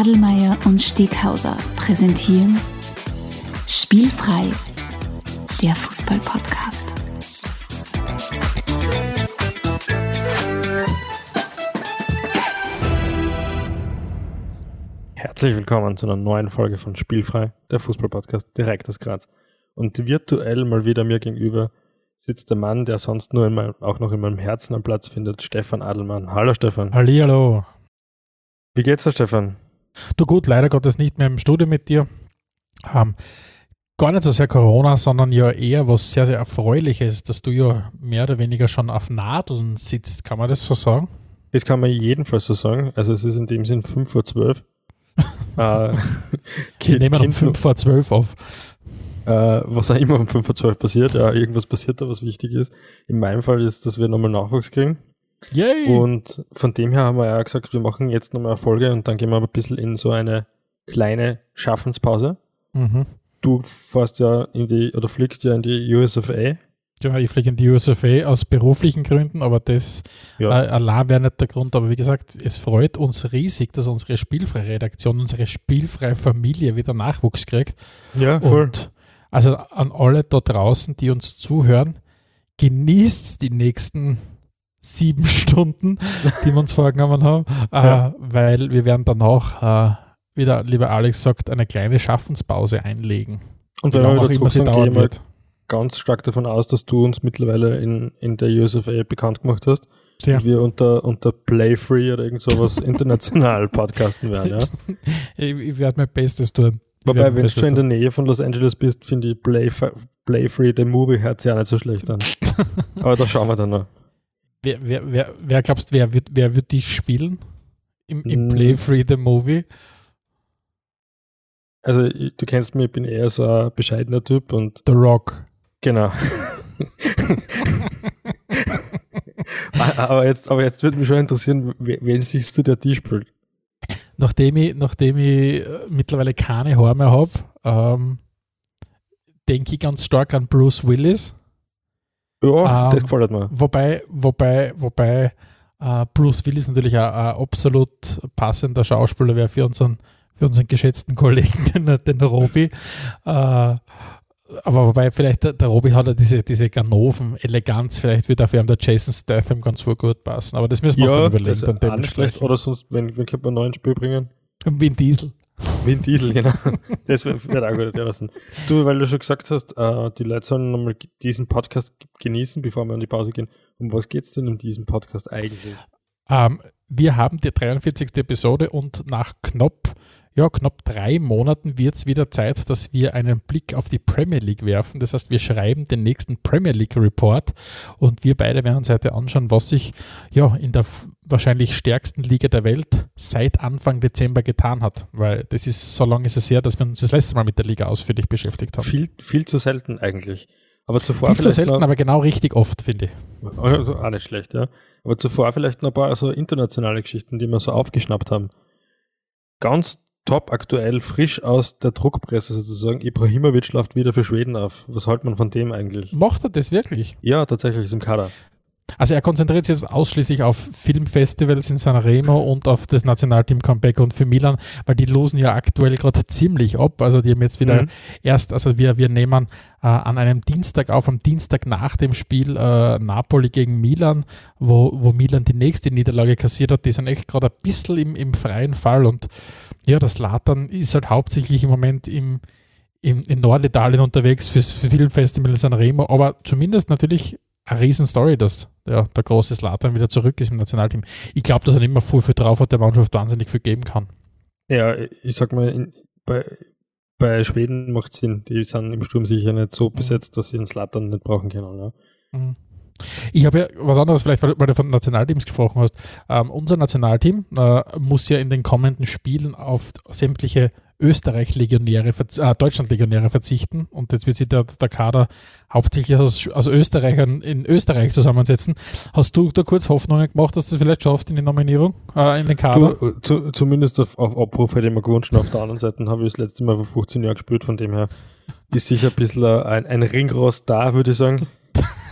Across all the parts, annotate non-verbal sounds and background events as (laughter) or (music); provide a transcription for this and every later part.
Adelmeier und Steghauser präsentieren Spielfrei, der Fußball-Podcast. Herzlich willkommen zu einer neuen Folge von Spielfrei, der Fußball-Podcast direkt aus Graz. Und virtuell mal wieder mir gegenüber sitzt der Mann, der sonst nur in meinem, auch noch in meinem Herzen am Platz findet, Stefan Adelmann. Hallo Stefan. Hallihallo. Wie geht's dir, Stefan? Du gut, leider Gottes nicht mehr im Studio mit dir. Ähm, gar nicht so sehr Corona, sondern ja eher was sehr, sehr Erfreuliches, dass du ja mehr oder weniger schon auf Nadeln sitzt. Kann man das so sagen? Das kann man jedenfalls so sagen. Also es ist in dem Sinn 5 vor 12. (laughs) äh, Wir nehmen um 5 vor 12 auf. Äh, was auch immer um 5 vor 12 passiert. Ja, irgendwas passiert da, was wichtig ist. In meinem Fall ist, dass wir nochmal Nachwuchs kriegen. Yay! Und von dem her haben wir ja gesagt, wir machen jetzt nochmal eine Folge und dann gehen wir ein bisschen in so eine kleine Schaffenspause. Mhm. Du fährst ja in die, oder fliegst ja in die USFA. Ja, ich fliege in die USFA aus beruflichen Gründen, aber das ja. äh, allein wäre nicht der Grund. Aber wie gesagt, es freut uns riesig, dass unsere spielfreie Redaktion, unsere spielfreie Familie wieder Nachwuchs kriegt. Ja, voll. Und also an alle da draußen, die uns zuhören, genießt die nächsten sieben (laughs) Stunden, die wir uns vorgenommen haben, ja. äh, weil wir werden danach, äh, wie der liebe Alex sagt, eine kleine Schaffenspause einlegen. Und wenn wir auch immer sie dauern wird. ganz stark davon aus, dass du uns mittlerweile in, in der USFA bekannt gemacht hast. Sehr. Und wir unter, unter Playfree oder irgend sowas (laughs) international podcasten werden, ja? (laughs) ich, ich werde mein Bestes tun. Wobei, wenn du in der Nähe von Los Angeles bist, finde ich Play, Play Free, der Movie, hört sich ja nicht so schlecht an. Aber da schauen wir dann noch. Wer, wer, wer, wer glaubst wer wird, wer wird dich spielen? Im, im mm. Play Free the Movie? Also, du kennst mich, ich bin eher so ein bescheidener Typ und. The Rock. Genau. (laughs) aber, jetzt, aber jetzt würde mich schon interessieren, wen siehst du, der die spielt? Nachdem ich, nachdem ich äh, mittlerweile keine Haare mehr habe, ähm, denke ich ganz stark an Bruce Willis. Ja, ähm, das gefällt mir. Wobei, wobei, wobei äh, Bruce Willis natürlich ein, ein absolut passender Schauspieler wäre für unseren, für unseren geschätzten Kollegen, (laughs) den, den Robi. Äh, aber wobei vielleicht der, der Robi hat ja diese, diese Ganoven-Eleganz, vielleicht wird dafür der Jason Statham ganz gut passen. Aber das müssen wir ja, uns dann überlegen. Dann dementsprechend. Oder sonst, wenn, wenn könnte man einen neuen Spiel bringen? Vin Diesel. Vin Diesel, genau. Das wird auch gut lassen. Du, weil du schon gesagt hast, äh, die Leute sollen nochmal diesen Podcast genießen, bevor wir in die Pause gehen. Um was geht es denn in diesem Podcast eigentlich? Ähm, wir haben die 43. Episode und nach knapp, ja, knapp drei Monaten wird es wieder Zeit, dass wir einen Blick auf die Premier League werfen. Das heißt, wir schreiben den nächsten Premier League Report und wir beide werden uns heute anschauen, was sich ja in der wahrscheinlich stärksten Liga der Welt seit Anfang Dezember getan hat. Weil das ist, so lange ist es her, dass wir uns das letzte Mal mit der Liga ausführlich beschäftigt haben. Viel, viel zu selten eigentlich. Aber zuvor Viel zu selten, noch, aber genau richtig oft, finde ich. Also auch nicht schlecht, ja. Aber zuvor vielleicht noch ein paar so internationale Geschichten, die wir so aufgeschnappt haben. Ganz top aktuell, frisch aus der Druckpresse sozusagen. Ibrahimovic läuft wieder für Schweden auf. Was hält man von dem eigentlich? Macht er das wirklich? Ja, tatsächlich ist im Kader. Also er konzentriert sich jetzt ausschließlich auf Filmfestivals in Sanremo und auf das Nationalteam Comeback und für Milan, weil die losen ja aktuell gerade ziemlich ab. Also die haben jetzt wieder mhm. erst, also wir, wir nehmen äh, an einem Dienstag auf, am Dienstag nach dem Spiel äh, Napoli gegen Milan, wo, wo Milan die nächste Niederlage kassiert hat. Die sind echt gerade ein bisschen im, im freien Fall und ja, das Latern ist halt hauptsächlich im Moment im, im, in Norditalien unterwegs fürs Filmfestival in Sanremo, aber zumindest natürlich eine Riesenstory, dass der, der große Slatan wieder zurück ist im Nationalteam. Ich glaube, dass er nicht mehr viel, drauf hat, der Mannschaft wahnsinnig viel geben kann. Ja, ich sag mal, in, bei, bei Schweden macht es Sinn. Die sind im Sturm sicher nicht so mhm. besetzt, dass sie einen Slatan nicht brauchen können. Ja. Mhm. Ich habe ja was anderes, vielleicht, weil, du von Nationalteams gesprochen hast. Ähm, unser Nationalteam äh, muss ja in den kommenden Spielen auf sämtliche Österreich-Legionäre, äh, Deutschland-Legionäre verzichten und jetzt wird sich der, der Kader hauptsächlich aus, aus Österreichern in Österreich zusammensetzen. Hast du da kurz Hoffnungen gemacht, dass du es vielleicht schaffst in die Nominierung, äh, in den Kader? Du, zu, zumindest auf, auf Abruf hätte ich mir gewünscht. Auf der anderen Seite habe ich das letzte Mal vor 15 Jahren gespielt, von dem her ist sicher ein bisschen ein, ein Ringrost da, würde ich sagen.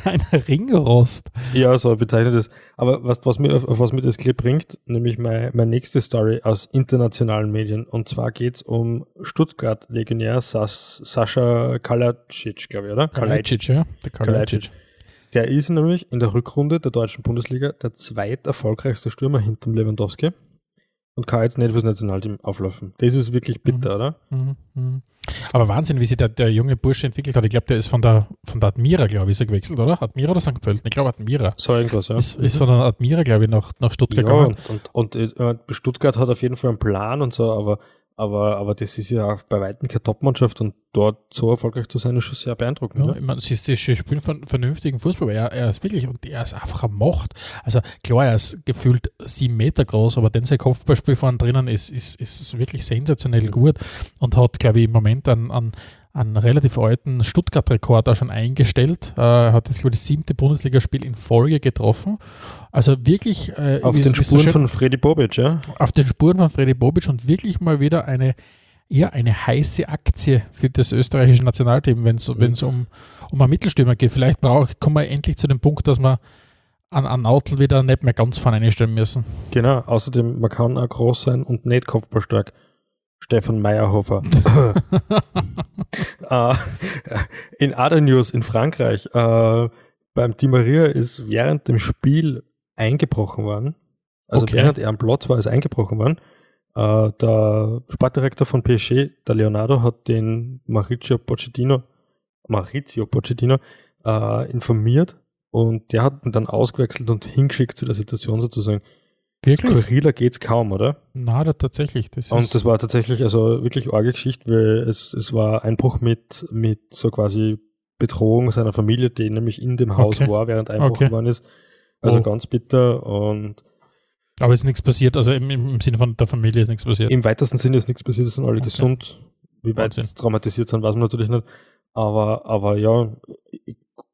(laughs) Ein Ringrost. Ja, so bezeichnet es. Aber was, was mir, auf was mir das Clip bringt, nämlich meine, meine nächste Story aus internationalen Medien. Und zwar geht es um Stuttgart-Legionär Sas, Sascha Kalacic, glaube ich, oder? Kalacic, ja. Der Kalacic. Der ist nämlich in der Rückrunde der deutschen Bundesliga der zweit erfolgreichste Stürmer hinterm Lewandowski und kann jetzt nicht fürs Nationalteam auflaufen. Das ist wirklich bitter, mhm. oder? Mhm. Mhm. Aber Wahnsinn, wie sich der, der junge Bursche entwickelt hat. Ich glaube, der ist von der, von der Admira, glaube ich, ist er gewechselt, oder? Admira oder St. Pölten? Ich glaube Admira. So irgendwas, ja. Ist, ist von der Admira, glaube ich, nach, nach Stuttgart ja, gegangen. Und, und, und äh, Stuttgart hat auf jeden Fall einen Plan und so, aber aber, aber das ist ja auch bei Weitem keine Top-Mannschaft und dort so erfolgreich zu sein, ist schon sehr beeindruckend. Ja, ich meine, sie, sie spielen von vernünftigen Fußball, er, er ist wirklich, und er ist einfach eine Macht. Also klar, er ist gefühlt sieben Meter groß, aber dann sein Kopfballspiel vorne drinnen ist, ist, ist wirklich sensationell gut und hat, glaube ich, im Moment an, an einen relativ alten Stuttgart-Rekord auch schon eingestellt. Äh, er hat jetzt, glaube ich, das siebte Bundesligaspiel in Folge getroffen. Also wirklich. Äh, auf den Spuren so von Freddy Bobic, ja? Auf den Spuren von Freddy Bobic und wirklich mal wieder eine, ja, eine heiße Aktie für das österreichische Nationalteam, wenn es mhm. um, um einen Mittelstürmer geht. Vielleicht brauch, kommen wir endlich zu dem Punkt, dass wir an, an Autel wieder nicht mehr ganz vorne einstellen müssen. Genau, außerdem, man kann auch groß sein und nicht kopfballstark. Stefan Meyerhofer. uh, (laughs) in Other News in Frankreich, uh, beim Di Maria ist während dem Spiel eingebrochen worden. Also okay. während er am Platz war, ist eingebrochen worden. Uh, der Sportdirektor von PSG, der Leonardo, hat den Maurizio Pochettino, Maurizio Pochettino informiert und der hat ihn dann ausgewechselt und hingeschickt zu der Situation sozusagen. Wirklich? Skurriler geht's kaum, oder? Na, da tatsächlich. Das und das war tatsächlich also wirklich arge Geschichte, weil es, es war Einbruch mit, mit so quasi Bedrohung seiner Familie, die nämlich in dem Haus okay. war, während Einbruch okay. geworden ist. Also oh. ganz bitter und aber es ist nichts passiert, also im, im Sinne von der Familie ist nichts passiert. Im weitesten Sinne ist nichts passiert, es sind alle okay. gesund. Wie weit sie traumatisiert sind, weiß man natürlich nicht. Aber, aber ja,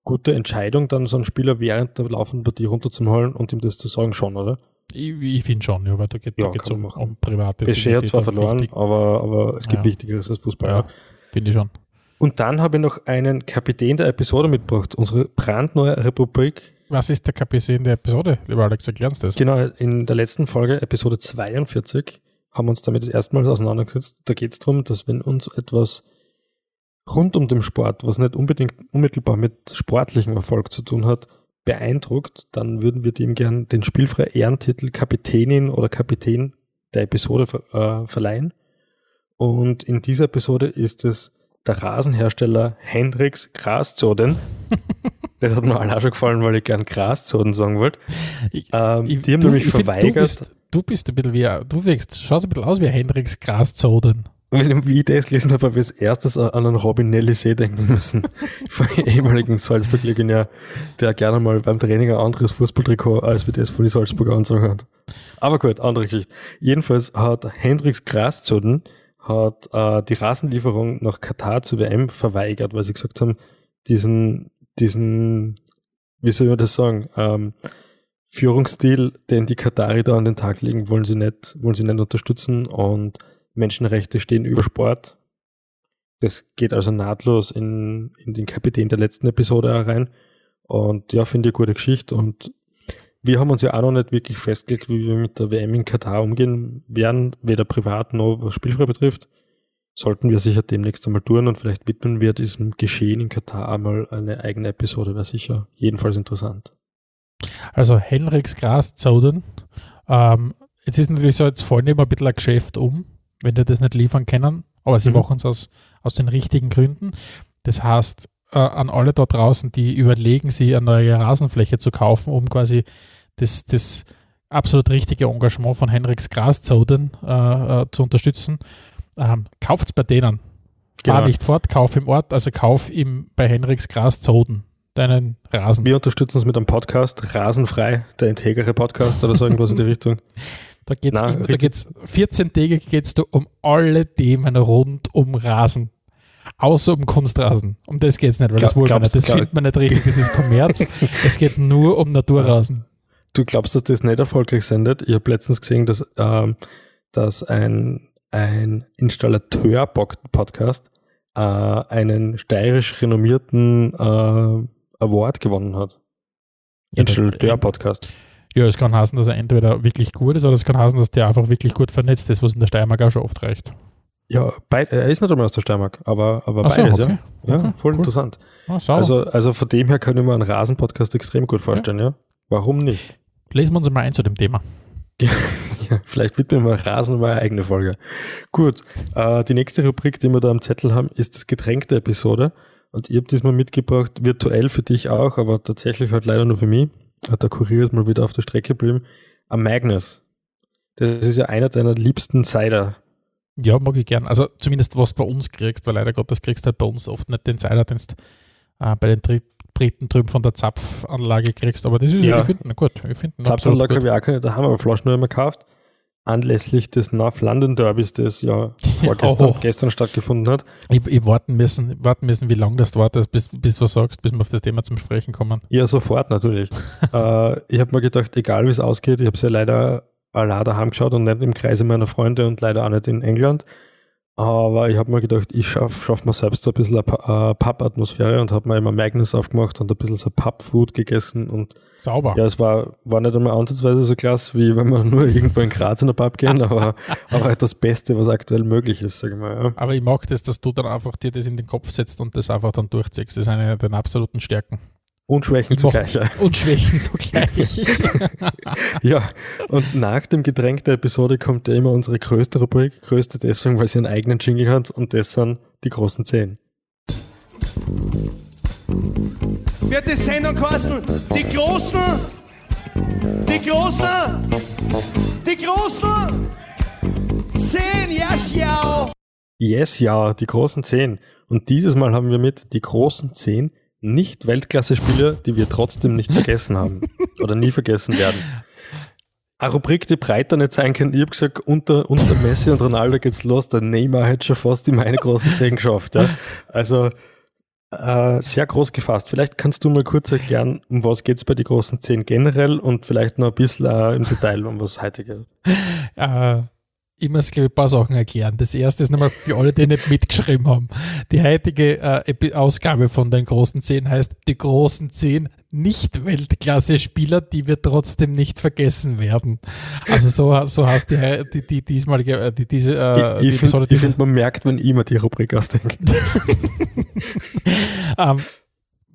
gute Entscheidung, dann so einen Spieler während der laufenden Partie runterzuholen und ihm das zu sagen, schon, oder? Ich, ich finde schon, ja, weil da geht es ja, um, um private Dinge. hat zwar verloren, aber, aber es gibt ja. Wichtigeres als Fußball. Ja, finde ich schon. Und dann habe ich noch einen Kapitän der Episode mitgebracht, unsere brandneue Republik. Was ist der Kapitän der Episode, lieber Alex, erklärst das? Genau, in der letzten Folge, Episode 42, haben wir uns damit das erste Mal auseinandergesetzt. Da geht es darum, dass wenn uns etwas rund um den Sport, was nicht unbedingt unmittelbar mit sportlichem Erfolg zu tun hat, beeindruckt, dann würden wir dem gern den spielfrei Ehrentitel Kapitänin oder Kapitän der Episode äh, verleihen. Und in dieser Episode ist es der Rasenhersteller Hendrix Graszoden. (laughs) das hat mir auch schon gefallen, weil ich gern Graszoden sagen wollte. Ähm, die haben du, nämlich verweigert. Find, du, bist, du bist ein bisschen wie, du wirkst, schaust ein bisschen aus wie Hendrix Graszoden wie ich das gelesen habe, habe ich als erstes an einen Robin Nellisee denken müssen. (laughs) von ehemaligen Salzburg-Legionär, der gerne mal beim Training ein anderes Fußballtrikot als wie das von den Salzburger anzogen hat. Aber gut, andere Geschichte. Jedenfalls hat Hendrix Graszoden hat äh, die Rasenlieferung nach Katar zur WM verweigert, weil sie gesagt haben, diesen, diesen, wie soll man das sagen, ähm, Führungsstil, den die Katari da an den Tag legen, wollen sie nicht, wollen sie nicht unterstützen und Menschenrechte stehen über Sport. Das geht also nahtlos in, in den Kapitän der letzten Episode rein. Und ja, finde ich eine gute Geschichte. Und wir haben uns ja auch noch nicht wirklich festgelegt, wie wir mit der WM in Katar umgehen werden, weder privat noch was spielfrei betrifft. Sollten wir sicher demnächst einmal tun und vielleicht widmen wir diesem Geschehen in Katar einmal eine eigene Episode, wäre sicher jedenfalls interessant. Also Henriks Gras Zoden. Ähm, jetzt ist natürlich so, jetzt fallen immer ein bisschen ein Geschäft um wenn die das nicht liefern können. Aber sie mhm. machen es aus, aus den richtigen Gründen. Das heißt, äh, an alle da draußen, die überlegen, sie eine neue Rasenfläche zu kaufen, um quasi das, das absolut richtige Engagement von Henriks Graszoden äh, äh, zu unterstützen, ähm, kauft es bei denen. Genau. Fahr nicht fort, kauf im Ort, also kauf im, bei Henriks Graszoden deinen Rasen. Wir unterstützen es mit einem Podcast, Rasenfrei, der integere Podcast oder so irgendwas in die Richtung. Da geht es da geht's 14 Tage geht's du um alle Themen rund um Rasen. Außer um Kunstrasen. Um das geht es nicht, weil glaub, das wollen wir nicht. Das findet man nicht richtig. Das ist Kommerz. (laughs) es geht nur um Naturrasen. Du glaubst, dass das nicht erfolgreich sendet? Ich habe letztens gesehen, dass, ähm, dass ein, ein Installateur-Podcast äh, einen steirisch renommierten äh, Award gewonnen hat. Installateur-Podcast. Ja, es kann heißen, dass er entweder wirklich gut ist oder es kann heißen, dass der einfach wirklich gut vernetzt ist, was in der Steiermark auch schon oft reicht. Ja, beid, er ist nicht einmal aus der Steiermark, aber, aber so, beides, okay. ja. Ja, voll cool. interessant. Ah, also, also von dem her kann ich mir einen Rasen-Podcast extrem gut vorstellen, ja. ja. Warum nicht? Lesen wir uns mal ein zu dem Thema. (laughs) ja, vielleicht widmen wir Rasen mal eine eigene Folge. Gut, äh, die nächste Rubrik, die wir da am Zettel haben, ist das Getränk der Episode. Und ich habe diesmal mitgebracht, virtuell für dich auch, aber tatsächlich halt leider nur für mich. Der Kurier ist mal wieder auf der Strecke geblieben. Am Magnus. Das ist ja einer deiner liebsten Cider. Ja, mag ich gern. Also zumindest was du bei uns kriegst, weil leider Gottes kriegst du halt bei uns oft nicht den Cider, den du äh, bei den Tri Briten drüben von der Zapfanlage kriegst. Aber das ist, ja. ich finde gut. Ich find Zapfanlage habe ich auch keine, da haben wir Flaschen nur immer gekauft. Anlässlich des North London Derbys, das (laughs) ja vorgestern, oh. gestern stattgefunden hat. Ich, ich warten müssen, warten müssen, wie lange das wartet, bis, bis du was sagst, bis wir auf das Thema zum Sprechen kommen. Ja, sofort natürlich. (laughs) äh, ich habe mir gedacht, egal wie es ausgeht, ich habe es ja leider allein daheim geschaut und nicht im Kreise meiner Freunde und leider auch nicht in England. Aber ich habe mir gedacht, ich schaffe schaff mir selbst so ein bisschen eine äh, Pub-Atmosphäre und habe mir immer Magnus aufgemacht und ein bisschen so Pub-Food gegessen und Sauber. Ja, es war, war nicht einmal ansatzweise so klasse, wie wenn wir (laughs) nur irgendwo in Graz in der Pub gehen, aber, (laughs) aber halt das Beste, was aktuell möglich ist, sage ich mal. Ja. Aber ich mag das, dass du dann einfach dir das in den Kopf setzt und das einfach dann durchziehst. Das ist eine deiner absoluten Stärken. (laughs) Und Schwächen zugleich. Und Schwächen zugleich. (laughs) ja, und nach dem Getränk der Episode kommt ja immer unsere größte Rubrik. Größte deswegen, weil sie einen eigenen Jingle hat und das sind die großen Zehn. Wird die Sendung kosten? Die Großen! Die Großen! Die Großen! Zehn, yes, ja! Yes, ja, die großen Zehn. Und dieses Mal haben wir mit die großen Zehn nicht Weltklasse-Spieler, die wir trotzdem nicht vergessen haben (laughs) oder nie vergessen werden. Eine Rubrik, die breiter nicht sein kann. Ich habe gesagt, unter, unter Messi und Ronaldo geht's los. Der Neymar hat schon fast in meine großen Zehn geschafft. Ja. Also äh, sehr groß gefasst. Vielleicht kannst du mal kurz erklären, um was geht's bei den großen Zehn generell und vielleicht noch ein bisschen äh, im Detail, um was heute geht. Äh, ich muss, glaube ich, ein paar Sachen erklären. Das erste ist nochmal für alle, die nicht mitgeschrieben haben. Die heutige äh, Ausgabe von den großen Zehn heißt die großen Zehn Nicht-Weltklasse-Spieler, die wir trotzdem nicht vergessen werden. Also so, so heißt die, die, die diesmalige, äh, die, diese, äh, ich, ich finde, find, man merkt, wenn immer die Rubrik ausdenke. (laughs) ähm,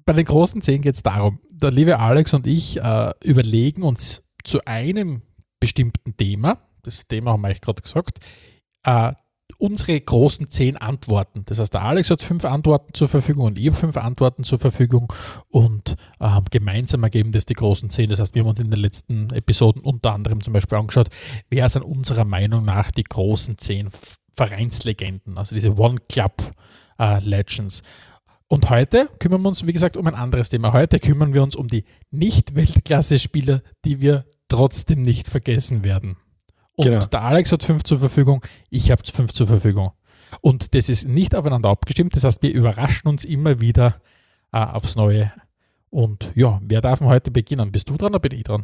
bei den großen Zehn geht es darum, der liebe Alex und ich äh, überlegen uns zu einem bestimmten Thema, das Thema haben wir euch gerade gesagt, äh, unsere großen zehn Antworten. Das heißt, der Alex hat fünf Antworten zur Verfügung und ich habe fünf Antworten zur Verfügung und äh, gemeinsam ergeben das die großen zehn. Das heißt, wir haben uns in den letzten Episoden unter anderem zum Beispiel angeschaut, wer sind unserer Meinung nach die großen zehn Vereinslegenden, also diese One Club äh, Legends. Und heute kümmern wir uns, wie gesagt, um ein anderes Thema. Heute kümmern wir uns um die Nicht-Weltklasse-Spieler, die wir trotzdem nicht vergessen werden. Und genau. der Alex hat fünf zur Verfügung, ich habe fünf zur Verfügung. Und das ist nicht aufeinander abgestimmt. Das heißt, wir überraschen uns immer wieder äh, aufs Neue. Und ja, wer darf heute beginnen? Bist du dran oder bin ich dran?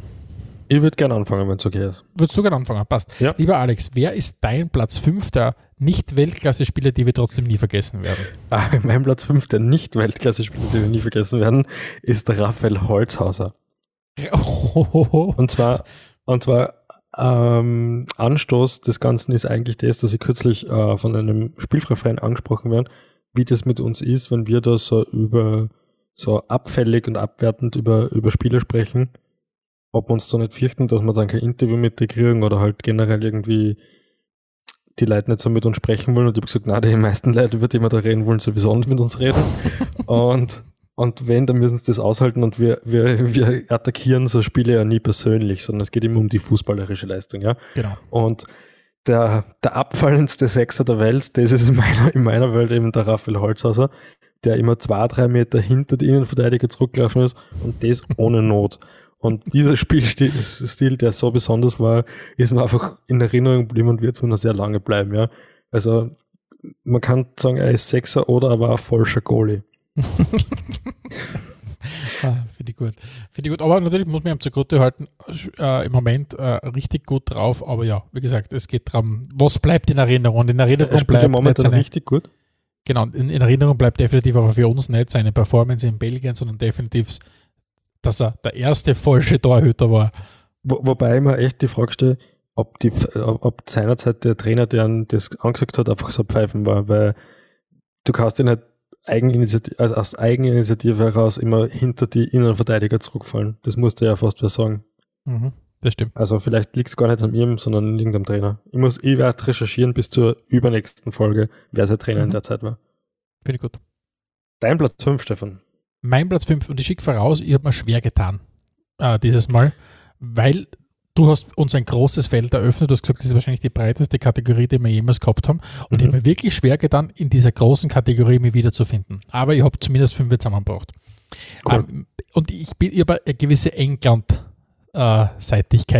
Ich würde gerne anfangen, wenn es okay ist. Würdest du gerne anfangen? Passt. Ja. Lieber Alex, wer ist dein Platz 5 der Nicht-Weltklasse-Spieler, die wir trotzdem nie vergessen werden? Ah, mein Platz 5 der Nicht-Weltklasse-Spieler, die wir nie vergessen werden, ist Raphael Holzhauser. (laughs) Oh. Und zwar, und zwar ähm, Anstoß des Ganzen ist eigentlich das, dass ich kürzlich äh, von einem Spielfreifreien angesprochen werde, wie das mit uns ist, wenn wir da so über so abfällig und abwertend über, über Spieler sprechen, ob wir uns da nicht fürchten, dass wir dann kein Interview mit dir kriegen oder halt generell irgendwie die Leute nicht so mit uns sprechen wollen. Und ich habe gesagt, nein, die meisten Leute, über die wir da reden wollen, sowieso nicht mit uns reden. (laughs) und und wenn, dann müssen sie das aushalten und wir, wir, (laughs) wir attackieren so Spiele ja nie persönlich, sondern es geht immer um die fußballerische Leistung, ja. Genau. Und der, der abfallendste Sechser der Welt, das ist in meiner, in meiner Welt eben der Raphael Holzhauser, der immer zwei, drei Meter hinter die Innenverteidiger zurückgelaufen ist und das (laughs) ohne Not. Und dieser Spielstil, der so besonders war, ist mir einfach in Erinnerung geblieben und wird es mir noch sehr lange bleiben, ja. Also, man kann sagen, er ist Sechser oder er war ein falscher Goalie. Ah, Finde ich gut. Finde ich gut. Aber natürlich muss man ihm zugute halten, äh, im Moment äh, richtig gut drauf. Aber ja, wie gesagt, es geht darum, was bleibt in Erinnerung. Und in Erinnerung er bleibt momentan richtig gut. Genau, in, in, Erinnerung bleibt definitiv aber für uns nicht seine Performance in Belgien, sondern definitiv, dass er der erste falsche Torhüter war. Wo, wobei ich mir echt die Frage stelle, ob, die, ob seinerzeit der Trainer, der das angesagt hat, einfach so pfeifen war, weil du kannst ihn halt Eigeninitiative, also aus Eigeninitiative heraus immer hinter die Innenverteidiger zurückfallen. Das musste ja fast wer sagen. Mhm, das stimmt. Also vielleicht liegt es gar nicht an ihm, sondern an irgendeinem Trainer. Ich muss, ich werde recherchieren bis zur übernächsten Folge, wer sein Trainer mhm. in der Zeit war. Finde ich gut. Dein Platz 5, Stefan. Mein Platz 5 und ich schicke voraus, ich habe mir schwer getan äh, dieses Mal, weil du hast uns ein großes Feld eröffnet. Du hast gesagt, das ist wahrscheinlich die breiteste Kategorie, die wir jemals gehabt haben. Und mhm. ich habe mir wirklich schwer getan, in dieser großen Kategorie mich wiederzufinden. Aber ich habe zumindest fünf zusammengebracht. Cool. Ähm, und ich, bin, habe eine gewisse England. Äh,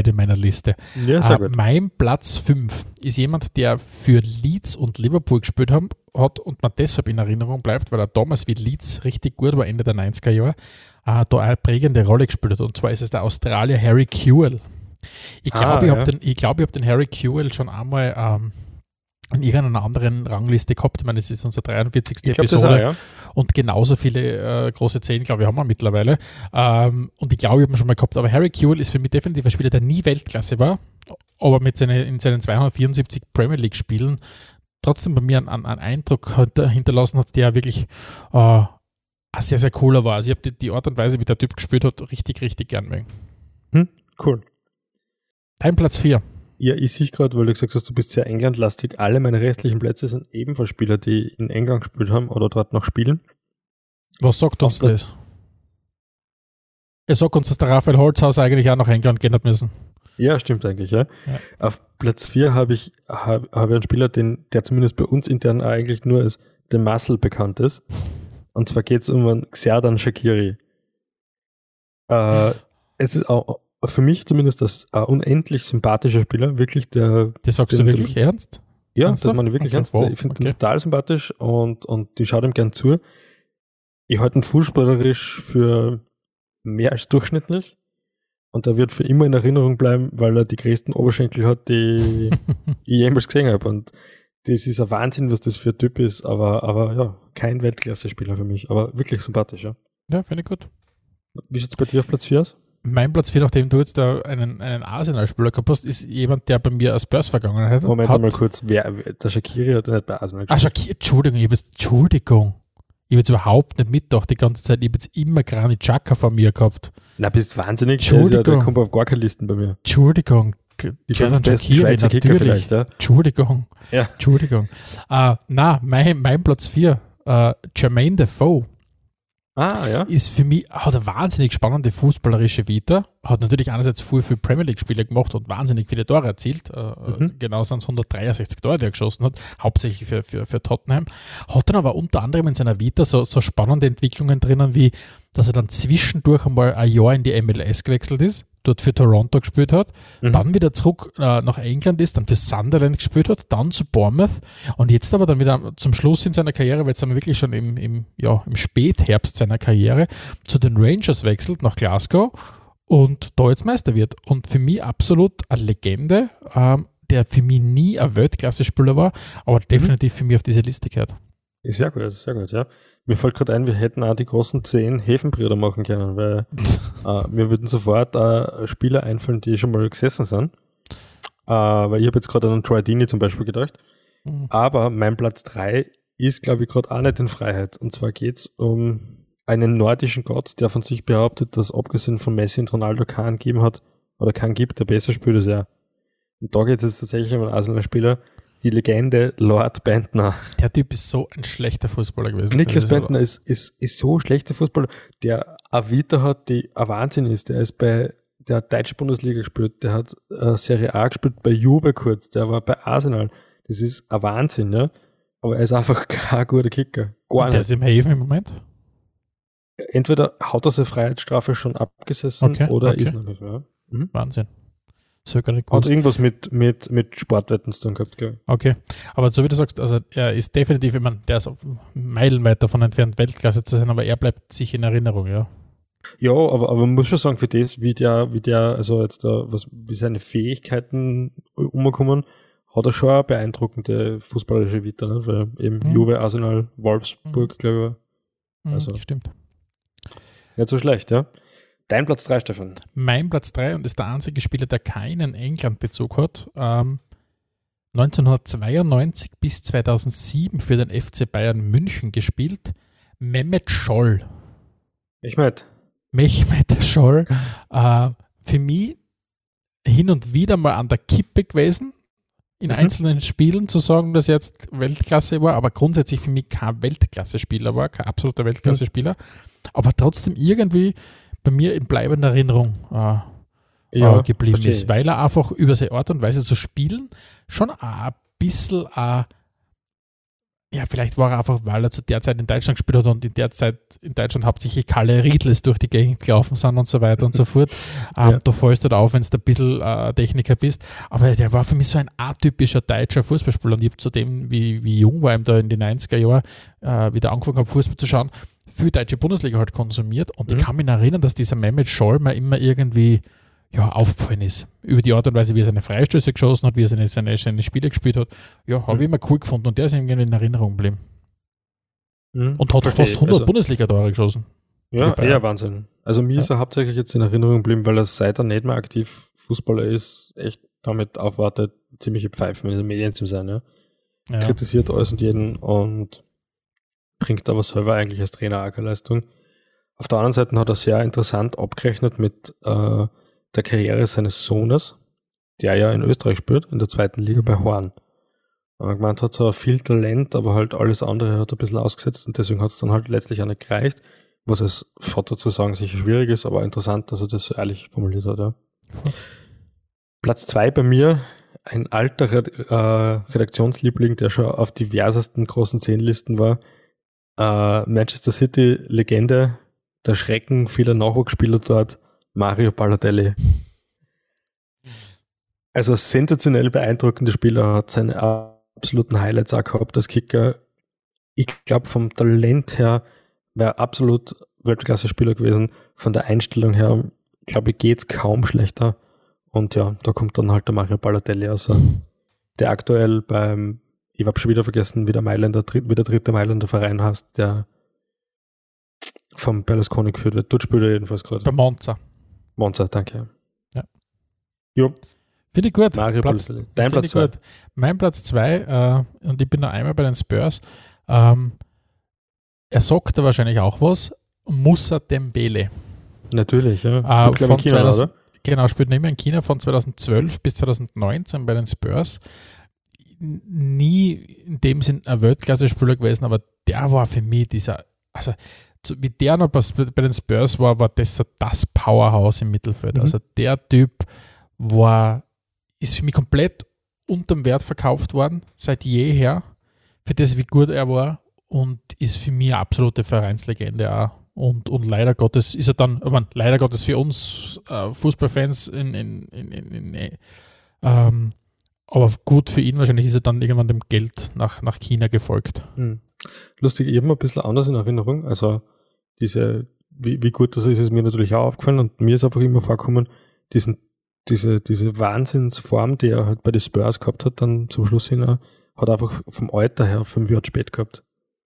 in meiner Liste. Ja, sehr äh, gut. Mein Platz 5 ist jemand, der für Leeds und Liverpool gespielt haben, hat und man deshalb in Erinnerung bleibt, weil er damals wie Leeds richtig gut war, Ende der 90er Jahre, äh, da eine prägende Rolle gespielt hat. Und zwar ist es der Australier Harry Kewell. Ich glaube, ah, ich ja. habe den, glaub, hab den Harry Kewell schon einmal ähm, in irgendeiner anderen Rangliste gehabt. Ich meine, es ist unsere 43. Ich Episode. Auch, ja. Und genauso viele äh, große Zehn, glaube ich, haben wir mittlerweile. Ähm, und ich glaube, ich habe ihn schon mal gehabt. Aber Harry Kewell ist für mich definitiv ein Spieler, der nie Weltklasse war, aber mit seine, in seinen 274 Premier League-Spielen trotzdem bei mir einen, einen Eindruck hinterlassen hat, der wirklich äh, sehr, sehr cooler war. Also ich habe die, die, Art und Weise, wie der Typ gespielt hat, richtig, richtig gern mögen. Hm, cool. Dein Platz 4. Ja, ich sehe gerade, weil du gesagt hast, du bist sehr England-lastig. Alle meine restlichen Plätze sind ebenfalls Spieler, die in England gespielt haben oder dort noch spielen. Was sagt uns das? das? Es sagt uns, dass der Raphael Holzhaus eigentlich auch nach England gehen hat müssen. Ja, stimmt eigentlich, ja. ja. Auf Platz 4 habe ich, hab, hab einen Spieler, den, der zumindest bei uns intern eigentlich nur als The Muscle bekannt ist. Und zwar geht es um einen Xerdan Shakiri. Äh, es ist auch für mich zumindest das ein unendlich sympathischer Spieler, wirklich der. Das sagst den, du wirklich den, ernst? Ja, Ernsthaft? das meine ich wirklich okay, ernst. Wow, ich finde okay. ihn total sympathisch und, und ich schaue ihm gern zu. Ich halte ihn fußballerisch für mehr als durchschnittlich. Und er wird für immer in Erinnerung bleiben, weil er die größten Oberschenkel hat, die (laughs) ich jemals gesehen habe. Und das ist ein Wahnsinn, was das für ein Typ ist. Aber, aber ja, kein Weltklasse-Spieler für mich. Aber wirklich sympathisch, ja. Ja, finde ich gut. Wie schaut es bei dir auf Platz 4 aus? Mein Platz 4, nachdem du jetzt da einen, einen Arsenal-Spieler gehabt hast, ist jemand, der bei mir als Spurs Vergangenheit hat. Moment mal kurz, wer, der Shakiri hat nicht bei Arsenal gespielt. Ah, Shakiri, Entschuldigung, ich habe jetzt, Entschuldigung. Ich habe jetzt überhaupt nicht mitgedacht die ganze Zeit. Ich habe jetzt immer Granit Xhaka vor mir gehabt. Na, bist wahnsinnig. Entschuldigung. Der, kommt auf gar keine Listen bei mir. Entschuldigung. Die Schweizer Kicker vielleicht, ja. Entschuldigung. Ja. Entschuldigung. Uh, na, mein, mein Platz 4, uh, äh, Jermaine Defoe. Ah, ja. Ist für mich, hat eine wahnsinnig spannende fußballerische Vita. Hat natürlich einerseits viel für Premier League-Spiele gemacht und wahnsinnig viele Tore erzielt. Äh, mhm. Genau sind es 163 Tore, die er geschossen hat, hauptsächlich für, für, für Tottenham. Hat dann aber unter anderem in seiner Vita so, so spannende Entwicklungen drinnen, wie dass er dann zwischendurch einmal ein Jahr in die MLS gewechselt ist dort für Toronto gespielt hat, mhm. dann wieder zurück äh, nach England ist, dann für Sunderland gespielt hat, dann zu Bournemouth und jetzt aber dann wieder zum Schluss in seiner Karriere, weil jetzt sind wir wirklich schon im, im, ja, im Spätherbst seiner Karriere, zu den Rangers wechselt nach Glasgow und da jetzt Meister wird. Und für mich absolut eine Legende, ähm, der für mich nie ein Weltklasse-Spieler war, aber mhm. definitiv für mich auf diese Liste gehört. Sehr gut, sehr gut, ja. Mir fällt gerade ein, wir hätten auch die großen zehn Häfenbrüder machen können, weil (laughs) äh, mir würden sofort äh, Spieler einfallen, die schon mal gesessen sind. Äh, weil ich habe jetzt gerade an Troy Dini zum Beispiel gedacht. Mhm. Aber mein Platz drei ist, glaube ich, gerade auch nicht in Freiheit. Und zwar geht es um einen nordischen Gott, der von sich behauptet, dass abgesehen von Messi und Ronaldo keinen gegeben hat oder keinen gibt, der besser spielt als er. Und da geht es jetzt tatsächlich um einen Arsenal-Spieler, die Legende Lord Bentner. Der Typ ist so ein schlechter Fußballer gewesen. Niklas Bentner ist, ist, ist so ein schlechter Fußballer, der eine Vita hat, die ein Wahnsinn ist. Der ist bei der deutsche Bundesliga gespielt, der hat äh, Serie A gespielt bei Juve kurz, der war bei Arsenal. Das ist ein Wahnsinn, ja. Aber er ist einfach (laughs) kein guter Kicker. Gar Und der ist im Haven im Moment? Entweder hat er seine Freiheitsstrafe schon abgesessen okay, oder okay. ist noch nicht mehr. Mhm. Wahnsinn. So gar nicht Hat irgendwas mit, mit, mit Sportwetten zu tun gehabt, glaube ich. Okay. Aber so wie du sagst, also er ist definitiv, ich meine, der ist meilenweit davon entfernt, Weltklasse zu sein, aber er bleibt sich in Erinnerung, ja. Ja, aber, aber man muss schon sagen, für das, wie der, wie der, also jetzt da, was, wie seine Fähigkeiten umgekommen, hat er schon eine beeindruckende fußballerische Vita, ne? weil eben mhm. Juve, Arsenal, Wolfsburg, mhm. glaube ich. Mhm, also, stimmt. Nicht so schlecht, ja. Dein Platz 3, Stefan. Mein Platz 3 und ist der einzige Spieler, der keinen England-Bezug hat. Ähm, 1992 bis 2007 für den FC Bayern München gespielt. Mehmet Scholl. Mehmet. Mehmet (laughs) Scholl. Äh, für mich hin und wieder mal an der Kippe gewesen, in mhm. einzelnen Spielen zu sagen, dass er jetzt Weltklasse war, aber grundsätzlich für mich kein Weltklasse-Spieler war, kein absoluter Weltklasse-Spieler, mhm. aber trotzdem irgendwie bei mir in bleibender Erinnerung äh, ja, äh, geblieben verstehe. ist, weil er einfach über seine Art und Weise zu spielen schon ein bisschen äh, ja, vielleicht war er einfach, weil er zu der Zeit in Deutschland gespielt hat und in der Zeit in Deutschland hauptsächlich Kalle Riedles durch die Gegend gelaufen sind und so weiter und so (laughs) fort. Ähm, ja. Da fällst du halt auf, wenn du ein bisschen äh, Techniker bist. Aber der war für mich so ein atypischer deutscher Fußballspieler und ich habe zudem, wie, wie jung war, ihm da in den 90er Jahren äh, wieder angefangen habe, Fußball zu schauen, viel deutsche Bundesliga halt konsumiert und mhm. ich kann mich erinnern, dass dieser Mehmet Scholl mir immer irgendwie ja, aufgefallen ist. Über die Art und Weise, wie er seine Freistöße geschossen hat, wie er seine, seine, seine Spiele gespielt hat. Ja, habe mhm. ich immer cool gefunden und der ist irgendwie in Erinnerung geblieben. Mhm. Und hat Verstehe. fast 100 also, Bundesliga-Tore geschossen. Ja, eher Wahnsinn. Also mir ja. ist er hauptsächlich jetzt in Erinnerung geblieben, weil er seit er nicht mehr aktiv Fußballer ist, echt damit aufwartet, ziemliche Pfeifen in den Medien zu sein. Ja? ja. Kritisiert alles und jeden und bringt aber selber eigentlich als Trainer auch keine Leistung. Auf der anderen Seite hat er sehr interessant abgerechnet mit äh, der Karriere seines Sohnes, der ja in Österreich spielt, in der zweiten Liga bei Horn. Er gemeint hat zwar viel Talent, aber halt alles andere hat er ein bisschen ausgesetzt und deswegen hat es dann halt letztlich auch nicht gereicht. Was als Vater zu sagen sicher schwierig ist, aber interessant, dass er das so ehrlich formuliert hat. Ja. Platz zwei bei mir, ein alter äh, Redaktionsliebling, der schon auf diversesten großen Zehnlisten war. Äh, Manchester City Legende, der Schrecken vieler Nachwuchsspieler dort, Mario Balotelli. Also sensationell beeindruckender Spieler, hat seine absoluten Highlights auch gehabt als Kicker. Ich glaube, vom Talent her wäre absolut Weltklasse-Spieler gewesen. Von der Einstellung her, glaube ich, geht es kaum schlechter. Und ja, da kommt dann halt der Mario Balotelli aus, der aktuell beim, ich habe schon wieder vergessen, wie der Mailänder, wie der dritte Mailänder Verein heißt, der vom Berlusconi geführt wird. Dort spielt er jedenfalls gerade. Bei Monza. Monza, danke. Ja. Jo. Finde ich gut. Mario Platz, Dein Platz zwei. Gut. Mein Platz zwei, äh, und ich bin noch einmal bei den Spurs. Ähm, er sagt da wahrscheinlich auch was. Musa Dembele. Natürlich, ja. Äh, spielt, von China, 2000, genau, spielt nicht mehr in China von 2012 bis 2019 bei den Spurs. Nie in dem Sinn ein Weltklasse-Spieler gewesen, aber der war für mich dieser, also wie der noch bei den Spurs war, war das so das Powerhouse im Mittelfeld. Mhm. Also der Typ war, ist für mich komplett unterm Wert verkauft worden, seit jeher, für das, wie gut er war und ist für mich eine absolute Vereinslegende auch. Und, und leider Gottes ist er dann, ich meine, leider Gottes für uns äh, Fußballfans in, in, in, äh, ähm, aber gut für ihn wahrscheinlich ist er dann irgendwann dem Geld nach, nach China gefolgt. Hm. Lustig, ich habe ein bisschen anders in Erinnerung. Also diese, wie, wie gut das ist, ist mir natürlich auch aufgefallen und mir ist einfach immer vorgekommen, diesen, diese, diese Wahnsinnsform, die er halt bei den Spurs gehabt hat, dann zum Schluss hin, hat einfach vom Alter her fünf Jahre spät gehabt.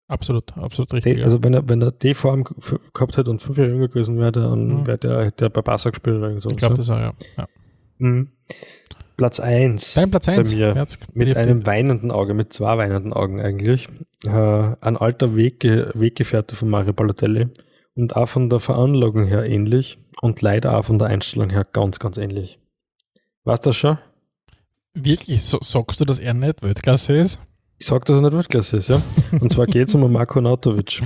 Absolut, absolut richtig. Die, also wenn er, wenn er die Form gehabt hätte und fünf Jahre jünger gewesen wäre, dann mhm. wäre der, hätte er bei Barca gespielt oder so. Ich glaube das auch, ja. ja. Mhm. Platz 1. Dein Platz 1 bei mir. Mit einem weinenden Auge, mit zwei weinenden Augen eigentlich. Äh, ein alter Wegge Weggefährte von Mario Balotelli und auch von der Veranlagung her ähnlich und leider auch von der Einstellung her ganz, ganz ähnlich. Weißt du das schon? Wirklich? So, sagst du, dass er nicht Weltklasse ist? Ich sag, dass er nicht Weltklasse ist, ja. Und zwar geht es um Marko Nautovic.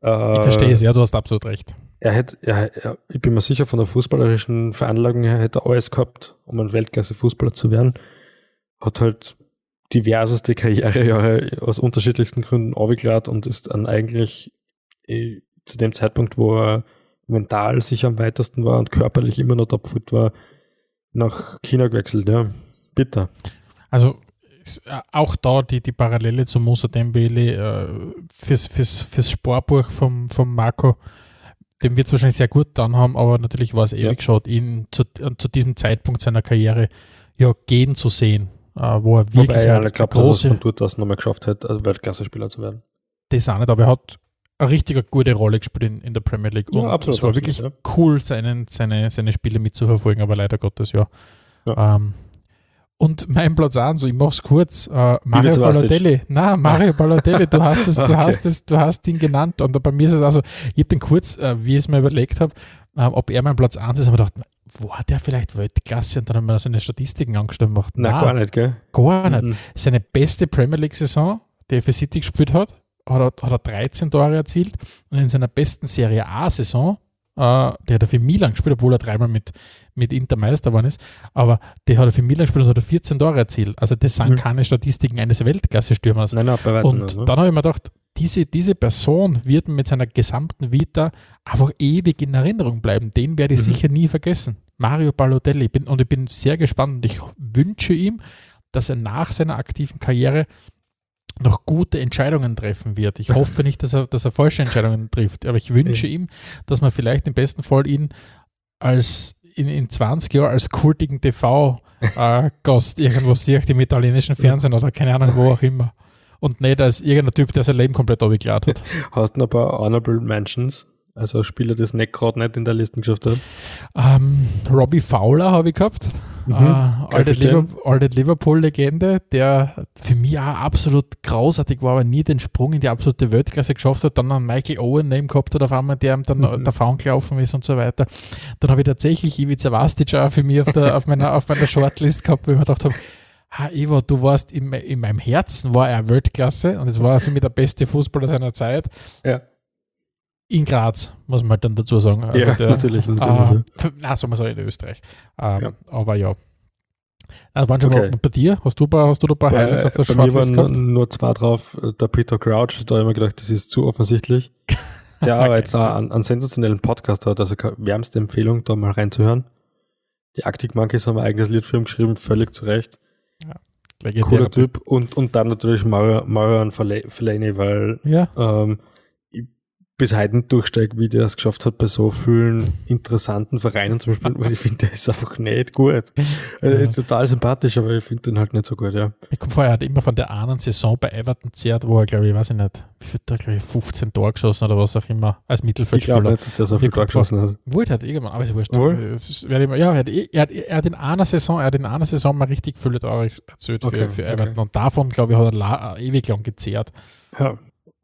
Äh, (laughs) ich verstehe es, ja, du hast absolut recht er hätte, er, er, ich bin mir sicher, von der fußballerischen Veranlagung her hätte er alles gehabt, um ein Weltklasse-Fußballer zu werden. Hat halt diverseste Karrierejahre aus unterschiedlichsten Gründen aufgeklärt und ist dann eigentlich eh, zu dem Zeitpunkt, wo er mental sicher am weitesten war und körperlich immer noch topfit war, nach China gewechselt, ja. Bitte. Also äh, auch da die, die Parallele zu Musa Dembele äh, fürs, fürs, fürs Sportbuch vom, vom Marco dem wird es wahrscheinlich sehr gut dann haben, aber natürlich war es ewig ja. geschaut, ihn zu, zu diesem Zeitpunkt seiner Karriere ja gehen zu sehen. äh, wo er wirklich Wobei eine glaubt, dass er von dort aus nochmal geschafft hat, also Weltklasse-Spieler zu werden. Das auch nicht, aber er hat eine richtig gute Rolle gespielt in, in der Premier League. Und Ja, absolut, es war absolut, wirklich ja. cool, seinen, seine, seine Spiele mitzuverfolgen, aber leider Gottes, ja. Ähm, und mein Platz 1, so ich mach's kurz, äh, Mario. Balotelli. Nein, Mario Balotelli, du hast es, (laughs) du Okay. hast es, du hast ihn genannt. Und bei mir ist es also, ich habe den kurz, äh, wie ich es mir überlegt habe, ähm, ob er mein Platz 1 ist, habe ich gedacht, war der vielleicht Weltklasse? Und dann haben wir so eine Statistiken angestellt und gemacht, Nein, gar nicht, gell? gar nicht. Mhm. Seine beste Premier League-Saison, die er für City gespielt hat, hat er, hat er 13 Tore erzielt. Und in seiner besten Serie A-Saison, äh, die hat er für Milan gespielt, obwohl er dreimal mit, mit Inter Meister geworden ist, aber die hat er für Milan gespielt und hat er 14 Tore erzielt. Also das sind Mhm. keine Statistiken eines Weltklasse-Stürmers. Nein, nein, bei Und nicht. Ne? dann habe ich mir gedacht, diese, diese Person wird mit seiner gesamten Vita einfach ewig in Erinnerung bleiben. Den werde ich Mhm. sicher nie vergessen. Mario Balotelli. Bin, und ich bin sehr gespannt und ich wünsche ihm, dass er nach seiner aktiven Karriere noch gute Entscheidungen treffen wird. Ich hoffe nicht, dass er, dass er falsche Entscheidungen trifft, aber ich wünsche ihm, dass man vielleicht im besten Fall ihn als in, in 20 Jahren als kultigen TV-Gast (laughs) irgendwo sieht im italienischen Fernsehen oder keine Ahnung, wo auch immer. Und nicht als irgendein Typ, der sein Leben komplett abgeklärt hat. Hast du noch ein paar Honorable Mentions? Also Spieler, es nicht gerade nicht in der Liste geschafft haben? Ähm, Robbie Fowler habe ich gehabt. Mhm. Kann alte, Liverpool-Legende, der für mich auch absolut großartig war, aber nie den Sprung in die absolute Weltklasse geschafft hat. Dann einen Michael Owen neben gehabt hat, auf einmal, der ihm dann Mhm. davon gelaufen ist und so weiter. Dann habe ich tatsächlich Ivica Vastic auch für mich auf, der, auf, meiner, auf meiner Shortlist gehabt, wo ich mir gedacht habe, ha, Ivo, du warst in, in meinem Herzen, war er Weltklasse und es war für mich der beste Fußballer seiner Zeit. Ja. In Graz, muss man halt dann dazu sagen. Also ja, der, natürlich. natürlich äh, na, soll man sagen, in Österreich. Ähm, Ja. Aber ja. Also waren schon Okay. mal bei dir? Hast du, paar- hast du da ein paar Bei, Highlights auf der bei mir Shortlist waren nur, gehabt? nur zwei drauf. Der Peter Crouch, da habe ich mir gedacht, das ist zu offensichtlich. (laughs) Der aber Okay. jetzt einen, einen sensationellen Podcast hat, also keine wärmste Empfehlung, da mal reinzuhören. Die Arctic Monkeys haben ein eigenes Lied für ihn geschrieben, völlig zu Recht. Legendärer Cooler Typ. Und, und dann natürlich Mario, Mario Fellaini, weil Ja, ähm, bis heute nicht durchsteige, wie der es geschafft hat, bei so vielen interessanten Vereinen zum Beispiel, weil ich finde, der ist einfach nicht gut. Er Ja. ist total sympathisch, aber ich finde den halt nicht so gut, ja. ich komme vor, er hat immer von der einen Saison bei Everton zehrt, wo er, glaube ich, weiß ich nicht, wie viel, da, glaube ich, 15 Tore geschossen oder was auch immer, als Ich glaube Mittelfeldspieler. nicht, dass der so viel Tor geschossen hat. Wohl, hat irgendwann, aber ist wurscht. Wohl? Ja, er hat, er, hat, er hat in einer Saison, er hat in einer Saison mal richtig viele Tore erzählt für, Okay, für okay. Everton und davon, glaube ich, hat er la, ewig lang gezehrt. Ja.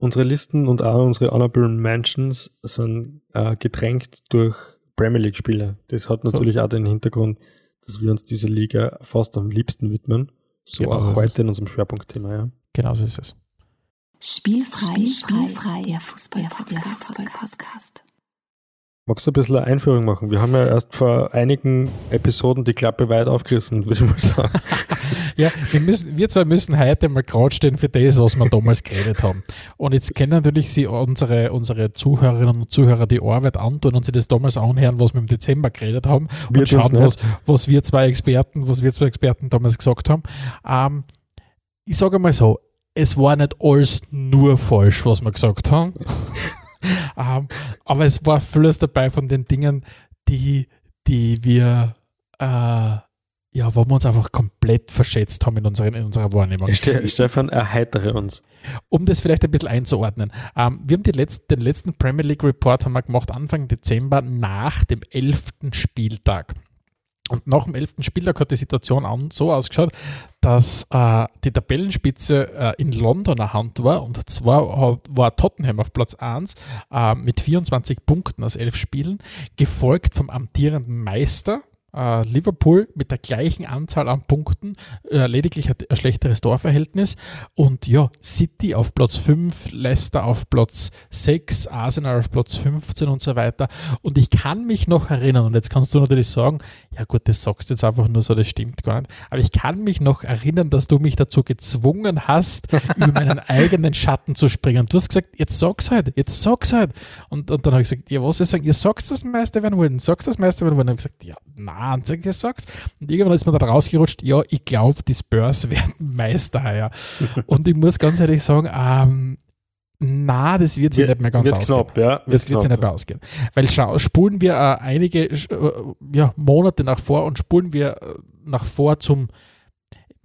Unsere Listen und auch unsere Honorable Mentions sind äh, getränkt durch Premier League Spiele. Das hat natürlich auch den Hintergrund, dass wir uns dieser Liga fast am liebsten widmen. So Genau, auch heute in unserem Schwerpunktthema, ja. Genau so ist es. Spielfrei, spielfrei, der Fußball-Podcast. Magst du ein bisschen eine Einführung machen? Wir haben ja erst vor einigen Episoden die Klappe weit aufgerissen, würde ich mal sagen. (laughs) Ja, wir, müssen, wir zwei müssen heute mal gerade stehen für das, was wir damals geredet haben. Und jetzt kennen natürlich Sie unsere, unsere Zuhörerinnen und Zuhörer die Arbeit antun und sie das damals anhören, was wir im Dezember geredet haben und Wir schauen, was, was wir zwei Experten, was wir zwei Experten damals gesagt haben. Ähm, ich sage mal so, es war nicht alles nur falsch, was wir gesagt haben. Ähm, aber es war vieles dabei von den Dingen, die, die wir äh, ja, wo wir uns einfach komplett verschätzt haben in, unseren, in unserer Wahrnehmung. Ste Stefan, erheitere uns. Um das vielleicht ein bisschen einzuordnen. Ähm, wir haben die letzt, den letzten Premier League Report haben wir gemacht Anfang Dezember nach dem 11. Spieltag. Und nach dem 11. Spieltag hat die Situation an, so ausgeschaut, dass äh, die Tabellenspitze äh, in Londoner Hand war. Und zwar war Tottenham auf Platz 1 äh, mit 24 Punkten aus 11 Spielen, gefolgt vom amtierenden Meister. Äh, Liverpool mit der gleichen Anzahl an Punkten, äh, lediglich ein, ein schlechteres Torverhältnis. Und ja, City auf Platz 5, Leicester auf Platz 6, Arsenal auf Platz 15 und so weiter. Und ich kann mich noch erinnern, und jetzt kannst du natürlich sagen, ja gut, das sagst du jetzt einfach nur so, das stimmt gar nicht. Aber ich kann mich noch erinnern, dass du mich dazu gezwungen hast, (laughs) über meinen eigenen Schatten zu springen. Du hast gesagt, jetzt sag's halt, jetzt sag's halt. Und, und dann habe ich gesagt, ja, was ich sagen? Ihr sagst das Meister werden wollen, sagst das Meister werden wollen. Und dann habe ich gesagt, ja, nein, ihr sag's. Und irgendwann ist mir dann rausgerutscht, ja, ich glaube, die Spurs (laughs) werden Meister heuer. und ich muss ganz ehrlich sagen, ähm, na, das wird sich nicht mehr ganz wird ausgehen. knapp, ja. Das wird sich nicht mehr ausgehen. Weil schau, spulen wir äh, einige äh, ja, Monate nach vor und spulen wir äh, nach vor zum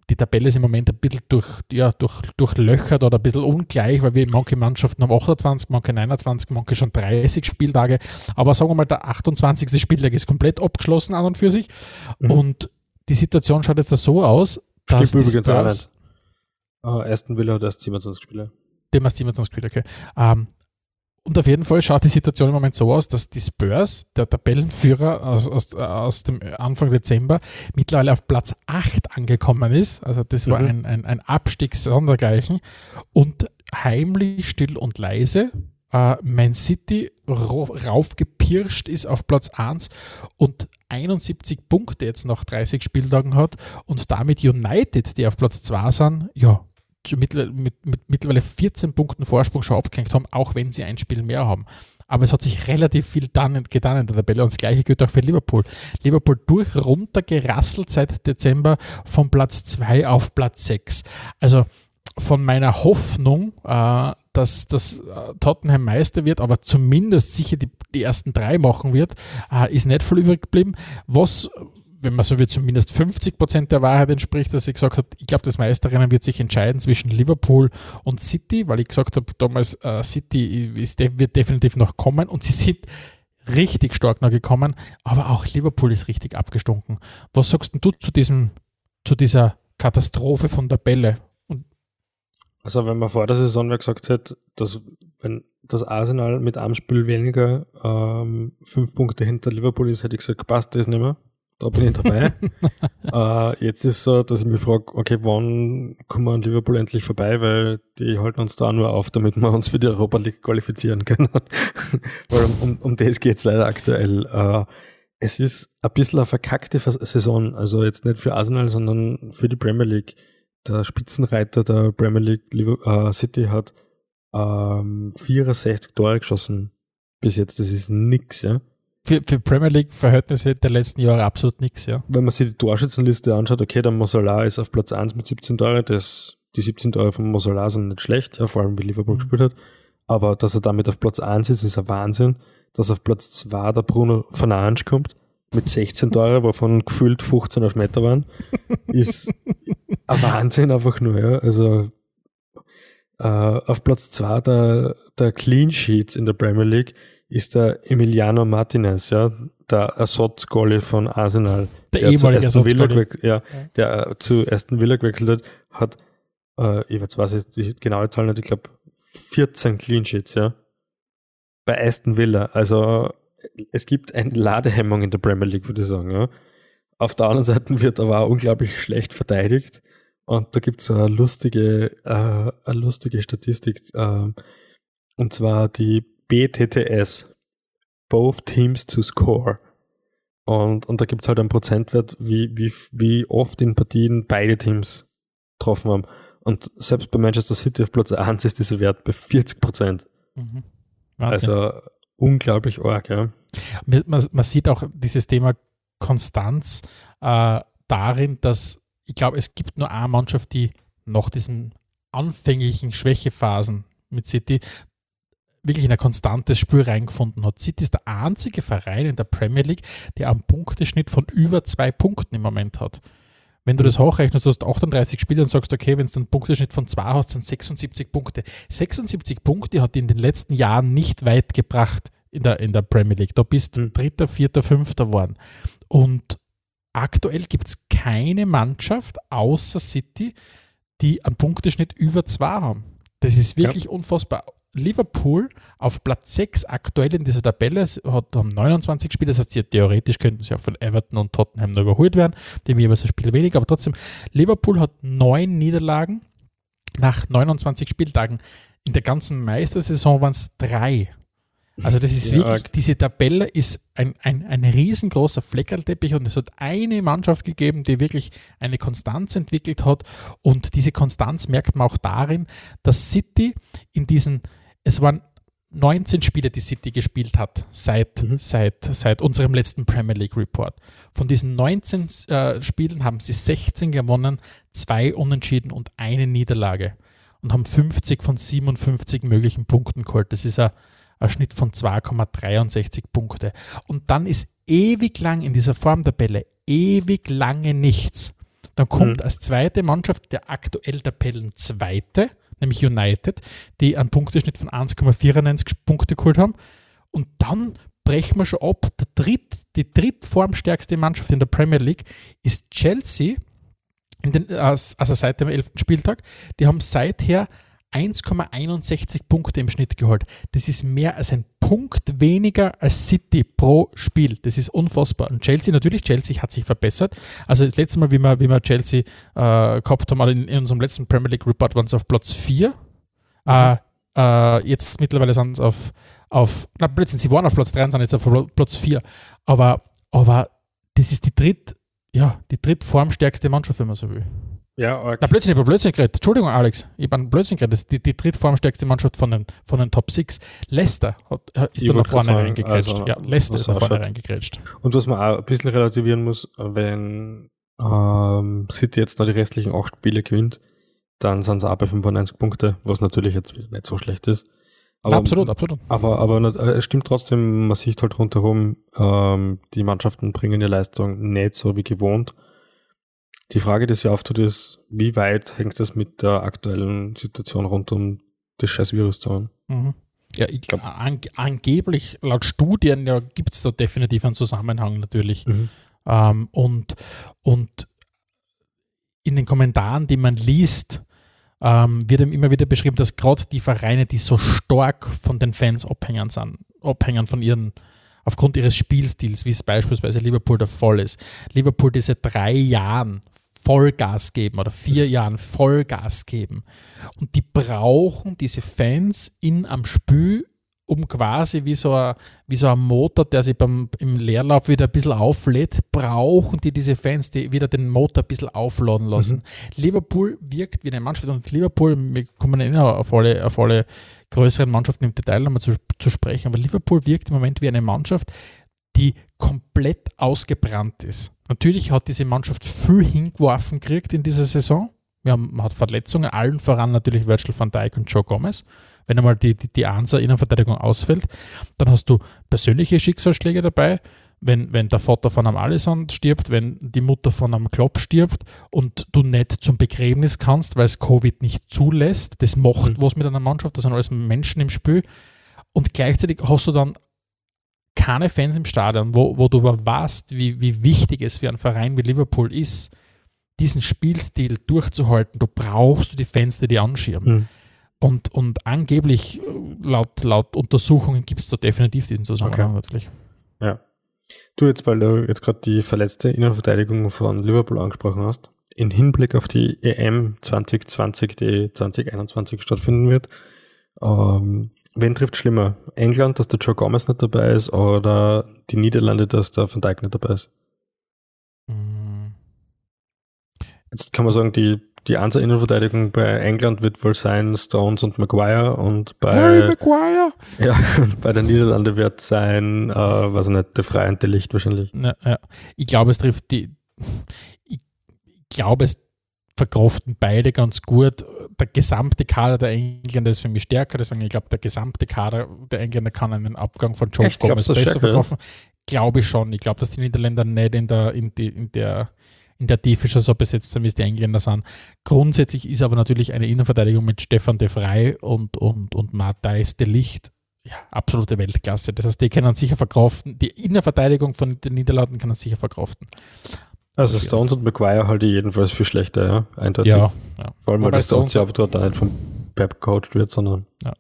die Tabelle ist im Moment ein bisschen durch, ja, durch, durchlöchert oder ein bisschen ungleich, weil wir manche Mannschaften haben 28, manche 29, manche schon 30 Spieltage. Aber sagen wir mal, der 28. Spieltag ist komplett abgeschlossen an und für sich. Mhm. Und die Situation schaut jetzt so aus, dass Stimmt die Spurs, uh, Aston Villa hat erst 27 Spiele. Dem erst 27 Spiele, okay. Um, und auf jeden Fall schaut die Situation im Moment so aus, dass die Spurs, der Tabellenführer aus, aus, aus dem Anfang Dezember, mittlerweile auf Platz 8 angekommen ist. Also das war mhm. ein, ein, ein Abstieg sondergleichen. Und heimlich, still und leise äh, Man City raufgepirscht ist auf Platz 1 und 71 Punkte jetzt nach 30 Spieltagen hat und damit United, die auf Platz 2 sind, ja, mit, mit, mit mittlerweile 14 Punkten Vorsprung schon abgehängt haben, auch wenn sie ein Spiel mehr haben. Aber es hat sich relativ viel dann, getan in der Tabelle und das gleiche gilt auch für Liverpool. Liverpool durch runtergerasselt seit Dezember von Platz 2 auf Platz 6. Also von meiner Hoffnung, äh, dass das äh, Tottenham Meister wird, aber zumindest sicher die, die ersten drei machen wird, äh, ist nicht voll übrig geblieben. Was wenn man so will, zumindest 50 Prozent der Wahrheit entspricht, dass ich gesagt habe, ich glaube, das Meisterrennen wird sich entscheiden zwischen Liverpool und City, weil ich gesagt habe, damals äh, City ist, wird definitiv noch kommen und sie sind richtig stark noch gekommen, aber auch Liverpool ist richtig abgestunken. Was sagst du zu diesem, zu dieser Katastrophe von der Bälle? Und also wenn man vor der Saison gesagt hätte, dass wenn das Arsenal mit einem Spiel weniger ähm, fünf Punkte hinter Liverpool ist, hätte ich gesagt, passt das nicht mehr da bin ich dabei. (laughs) äh, jetzt ist so, dass ich mich frage, okay, wann kommen wir an Liverpool endlich vorbei, weil die halten uns da nur auf, damit wir uns für die Europa League qualifizieren können. (laughs) weil um, um, um das geht es leider aktuell. Äh, es ist ein bisschen eine verkackte Saison, also jetzt nicht für Arsenal, sondern für die Premier League. Der Spitzenreiter der Premier League äh, City hat ähm, 64 Tore geschossen bis jetzt. Das ist nix, ja für, für Premier League-Verhältnisse der letzten Jahre absolut nichts, ja. Wenn man sich die Torschützenliste anschaut, okay, der Mosala ist auf Platz 1 mit 17 Tore, das, die 17 Tore von Mosala sind nicht schlecht, ja, vor allem wie Liverpool mhm. gespielt hat. Aber dass er damit auf Platz 1 ist, ist ein Wahnsinn. Dass auf Platz 2 der Bruno Fernandes kommt, mit 16 Tore, wovon gefühlt 15 auf Meter waren, (laughs) ist ein Wahnsinn einfach nur, ja. Also, äh, auf Platz 2 der, der Clean Sheets in der Premier League ist der Emiliano Martinez, ja, der Ersatzgoalie von Arsenal. Der, der ehemalige Ersatzgoalie. Ja, der äh, zu Aston Villa gewechselt hat, hat, äh, ich weiß, weiß jetzt die genaue Zahl nicht, ich glaube 14 Clean Sheets, ja. Bei Aston Villa. Also es gibt eine Ladehemmung in der Premier League, würde ich sagen, ja. Auf der anderen Seite wird aber auch unglaublich (laughs) schlecht verteidigt. Und da gibt es eine lustige, äh, eine lustige Statistik. Äh, und zwar die BTTS. Both Teams to Score. Und, und da gibt es halt einen Prozentwert, wie, wie, wie oft in Partien beide Teams getroffen haben. Und selbst bei Manchester City auf Platz 1 ist dieser Wert bei 40 Prozent. Mhm. Also unglaublich arg, ja. Man, man, sieht auch dieses Thema Konstanz äh, darin, dass ich glaube, es gibt nur eine Mannschaft, die nach diesen anfänglichen Schwächephasen mit City wirklich in ein konstantes Spiel reingefunden hat. City ist der einzige Verein in der Premier League, der einen Punkteschnitt von über zwei Punkten im Moment hat. Wenn du das hochrechnest, du hast 38 Spiele und sagst, okay, wenn du einen Punkteschnitt von zwei hast, sind 76 Punkte. 76 Punkte hat in den letzten Jahren nicht weit gebracht in der, in der Premier League. Da bist du mhm. Dritter, Vierter, Fünfter geworden. Und aktuell gibt es keine Mannschaft außer City, die einen Punkteschnitt über zwei haben. Das ist wirklich ja. unfassbar. Liverpool auf Platz 6 aktuell in dieser Tabelle, hat, haben 29 Spiele, das heißt, sie, theoretisch könnten sie auch von Everton und Tottenham noch überholt werden, dem jeweils ein Spiel weniger, aber trotzdem, Liverpool hat neun Niederlagen nach 29 Spieltagen. In der ganzen Meistersaison waren es drei. Also das ist ja, wirklich, arg. diese Tabelle ist ein, ein, ein riesengroßer Fleckerlteppich und es hat eine Mannschaft gegeben, die wirklich eine Konstanz entwickelt hat und diese Konstanz merkt man auch darin, dass City in diesen es waren 19 Spiele, die City gespielt hat seit, mhm. seit, seit unserem letzten Premier League Report. Von diesen 19 äh, Spielen haben sie 16 gewonnen, zwei Unentschieden und eine Niederlage und haben 50 von 57 möglichen Punkten geholt. Das ist ein, ein Schnitt von 2,63 Punkte. Und dann ist ewig lang in dieser Formtabelle, ewig lange nichts. Dann kommt mhm. als zweite Mannschaft der aktuell Tabellenzweite, nämlich United, die einen Punkteschnitt von 1,94 Punkte geholt haben. Und dann brechen wir schon ab. Der dritt, die drittformstärkste Mannschaft in der Premier League ist Chelsea, den, also seit dem 11. Spieltag. Die haben seither 1,61 Punkte im Schnitt geholt. Das ist mehr als ein Punkt weniger als City pro Spiel. Das ist unfassbar. Und Chelsea, natürlich, Chelsea hat sich verbessert. Also das letzte Mal, wie wir, wie wir Chelsea äh, gehabt haben, in, in, unserem letzten Premier League Report waren sie auf Platz 4. Mhm. Äh, äh, jetzt mittlerweile sind sie auf, auf na, plötzlich, sie waren auf Platz 3 und sind jetzt auf Platz 4. Aber, aber das ist die dritt, ja, die drittformstärkste Mannschaft, wenn man so will. Ja, okay. Na, Blödsinn, ich habe Blödsinn geredet. Entschuldigung, Alex. Ich habe Blödsinn geredet. Ist die, die drittformstärkste Mannschaft von den, von den Top 6. Leicester hat, ist ich da nach vorne reingekrätscht. Also, ja, Leicester ist nach vorne reingekrätscht. Und was man auch ein bisschen relativieren muss, wenn ähm, City jetzt noch die restlichen acht Spiele gewinnt, dann sind sie auch bei 95 Punkte, was natürlich jetzt nicht so schlecht ist. Aber, absolut, absolut. Aber, aber äh, es stimmt trotzdem, man sieht halt rundherum, ähm, die Mannschaften bringen ihre Leistung nicht so wie gewohnt. Die Frage, die sich auftut, ist, wie weit hängt das mit der aktuellen Situation rund um das scheiß Virus zusammen? Mhm. Ja, ich glaube, an, angeblich, laut Studien, ja, gibt es da definitiv einen Zusammenhang natürlich. Mhm. Ähm, und, und in den Kommentaren, die man liest, ähm, wird immer wieder beschrieben, dass gerade die Vereine, die so stark von den Fans abhängen sind, abhängen von ihren aufgrund ihres Spielstils, wie es beispielsweise Liverpool der Fall ist. Liverpool diese drei Jahren Vollgas geben oder vier Jahren Vollgas geben. Und die brauchen diese Fans in am Spiel, um quasi wie so, ein, wie so ein Motor, der sich beim, im Leerlauf wieder ein bisschen auflädt, brauchen die diese Fans, die wieder den Motor ein bisschen aufladen lassen. Mhm. Liverpool wirkt wie eine Mannschaft und Liverpool, wir kommen eh noch auf alle, auf alle größeren Mannschaften im Detail nochmal zu, zu sprechen, aber Liverpool wirkt im Moment wie eine Mannschaft, die komplett ausgebrannt ist. Natürlich hat diese Mannschaft viel hingeworfen gekriegt in dieser Saison. Wir haben, man hat Verletzungen, allen voran natürlich Virgil van Dijk und Joe Gomez. Wenn einmal die, die, die Ansa Innenverteidigung ausfällt, dann hast du persönliche Schicksalsschläge dabei. Wenn, wenn der Vater von einem Alisson stirbt, wenn die Mutter von einem Klopp stirbt und du nicht zum Begräbnis kannst, weil es Covid nicht zulässt, das macht mhm. was mit einer Mannschaft, das sind alles Menschen im Spiel. Und gleichzeitig hast du dann keine Fans im Stadion, wo, wo du aber weißt, wie, wie wichtig es für einen Verein wie Liverpool ist, diesen Spielstil durchzuhalten. Du brauchst die Fans, die die anschirmen. Mhm. Und, und angeblich, laut, laut Untersuchungen, gibt es da definitiv diesen Zusammenhang okay. natürlich. Ja. Du jetzt, weil du jetzt gerade die verletzte Innenverteidigung von Liverpool angesprochen hast, in Hinblick auf die EM 2020, die 2021 stattfinden wird, ähm, Wen trifft schlimmer? England, dass der Joe Gomez nicht dabei ist oder die Niederlande, dass der Van Dijk nicht dabei ist? Mm. Jetzt kann man sagen, die, die Answer-Innenverteidigung bei England wird wohl sein Stones und Maguire und bei, Harry Maguire! Ja, und bei den Niederlande wird sein, äh, weiß ich nicht, der Freie Licht wahrscheinlich. Ja, ja. Ich glaube, es trifft die, ich glaube, es verkraften beide ganz gut. Der gesamte Kader der Engländer ist für mich stärker, deswegen ich glaube, der gesamte Kader der Engländer kann einen Abgang von Joe Echt, Gomez besser verkaufen. Glaube ich schon. Ich glaube, dass die Niederländer nicht in der, in, die, in der in der Tiefe schon so besetzt sind, wie es die Engländer sind. Grundsätzlich ist aber natürlich eine Innenverteidigung mit Stefan de Vrij und, und, und Matthijs de Licht ja, absolute Weltklasse. Das heißt, die können sicher verkraften. Die Innenverteidigung von den Niederlanden kann sicher verkraften. Also Stones und McGuire halte ich jedenfalls viel schlechter, ja, eindeutig. Ja, ja. Vor allem, weil das Stones ja dort nicht vom Pep gecoacht wird, sondern ja.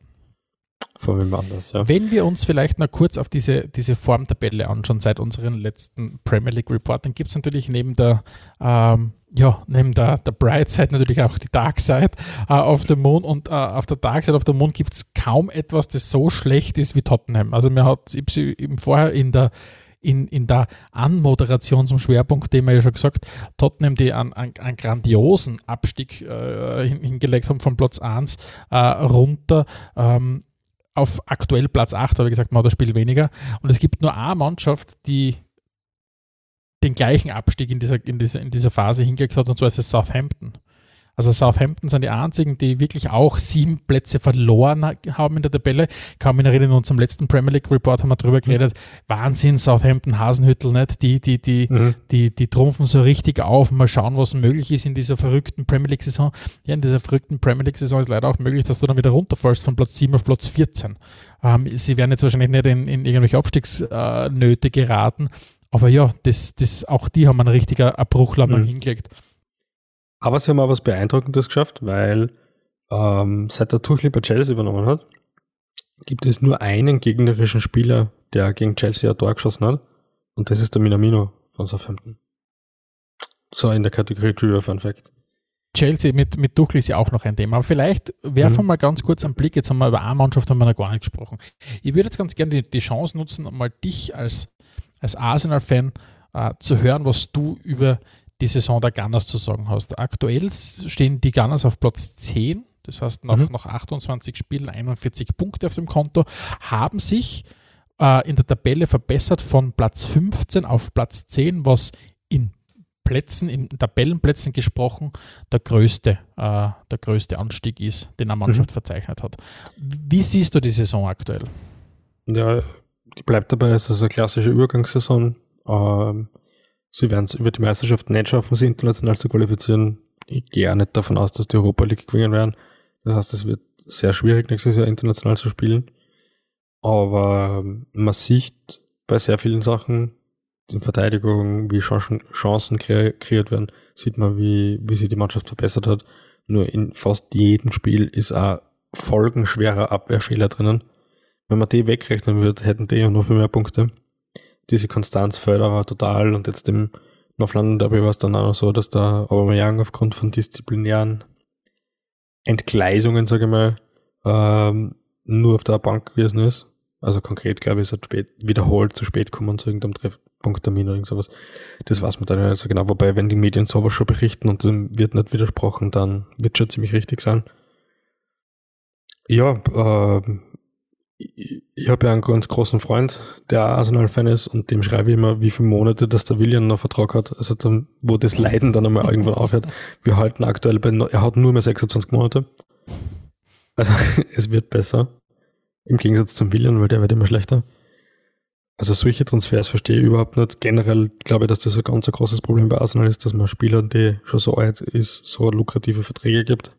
von wem anders, ja. Wenn wir uns vielleicht noch kurz auf diese, diese Formtabelle anschauen, seit unseren letzten Premier League Report, dann gibt es natürlich neben der, ähm, ja, neben der, der Bright Side natürlich auch die Dark Side äh, auf dem Moon und äh, auf der Dark Side auf dem Moon gibt es kaum etwas, das so schlecht ist wie Tottenham. Also mir hat eben vorher in der in, in der Anmoderation zum Schwerpunkt, den wir ja schon gesagt, Tottenham, die einen, einen, einen grandiosen Abstieg äh, hingelegt haben von Platz 1 äh, runter. Ähm, auf aktuell Platz 8, habe ich gesagt, man hat das Spiel weniger. Und es gibt nur eine Mannschaft, die den gleichen Abstieg in dieser, in dieser, in dieser Phase hingelegt hat, und zwar ist es Southampton. Also Southampton sind die einzigen, die wirklich auch sieben Plätze verloren haben in der Tabelle. Kann mich erinnern, in unserem letzten Premier League Report haben wir darüber geredet. Wahnsinn, Southampton, Hasenhüttel, nicht? Die, die, die, mhm. die, die trumpfen so richtig auf. Mal schauen, was möglich ist in dieser verrückten Premier League Saison. Ja, in dieser verrückten Premier League Saison ist leider auch möglich, dass du dann wieder runterfallst von Platz 7 auf Platz 14. Ähm, sie werden jetzt wahrscheinlich nicht in, in irgendwelche Abstiegsnöte geraten. Aber ja, das, das, auch die haben einen richtigen Abbruch mhm. hingelegt. Aber sie haben auch was Beeindruckendes geschafft, weil ähm, seit der Tuchel bei Chelsea übernommen hat, gibt es nur einen gegnerischen Spieler, der gegen Chelsea ein Tor geschossen hat. Und das ist der Minamino von Southampton. So in der Kategorie Trivia Fun Fact. Chelsea mit, mit Tuchel ist ja auch noch ein Thema. Aber vielleicht werfen wir mhm. mal ganz kurz einen Blick. Jetzt haben wir über eine Mannschaft haben wir noch gar nicht gesprochen. Ich würde jetzt ganz gerne die, die Chance nutzen, mal dich als, als Arsenal-Fan äh, zu hören, was du über die Saison der Gunners zu sagen hast. Aktuell stehen die Gunners auf Platz 10, das heißt nach, mhm. nach 28 Spielen 41 Punkte auf dem Konto, haben sich äh, in der Tabelle verbessert von Platz 15 auf Platz 10, was in Plätzen, in Tabellenplätzen gesprochen, der größte, äh, der größte Anstieg ist, den eine Mannschaft mhm. verzeichnet hat. Wie siehst du die Saison aktuell? Ja, ich bleibe dabei, es ist eine klassische Übergangssaison. Ähm, sie werden es über die Meisterschaft nicht schaffen, sie international zu qualifizieren. Ich gehe auch nicht davon aus, dass die Europa League gewinnen werden. Das heißt, es wird sehr schwierig, nächstes Jahr international zu spielen. Aber ähm, man sieht bei sehr vielen Sachen, in Verteidigung, wie Chancen kreiert werden, sieht man, wie, wie sich die Mannschaft verbessert hat. Nur in fast jedem Spiel ist ein folgenschwerer Abwehrfehler drinnen. Wenn man die wegrechnen würde, hätten die ja noch viel mehr Punkte diese Konstanz fördere total und jetzt im North London Derby war es dann auch noch so, dass da Aubameyang aufgrund von disziplinären Entgleisungen, sage ich mal, ähm, nur auf der Bank gewesen ist. Also konkret, glaube ich, ist er spät, wiederholt zu spät kommen zu irgendeinem Treffpunkttermin oder irgend sowas. Das weiß man dann nicht so genau. Wobei, wenn die Medien sowas schon berichten und dem wird nicht widersprochen, dann wird schon ziemlich richtig sein. Ja, äh, ich, ich habe ja einen ganz großen Freund, der Arsenal-Fan ist und dem schreibe ich immer, wie viele Monate dass der William noch Vertrag hat, also dann, wo das Leiden dann einmal irgendwann aufhört. Wir halten aktuell bei, er hat nur mehr 26 Monate. Also (laughs) es wird besser. Im Gegensatz zum William, weil der wird immer schlechter. Also solche Transfers verstehe ich überhaupt nicht. Generell glaube ich, dass das ein ganz großes Problem bei Arsenal ist, dass man Spielern, die schon so alt ist, so lukrative Verträge gibt.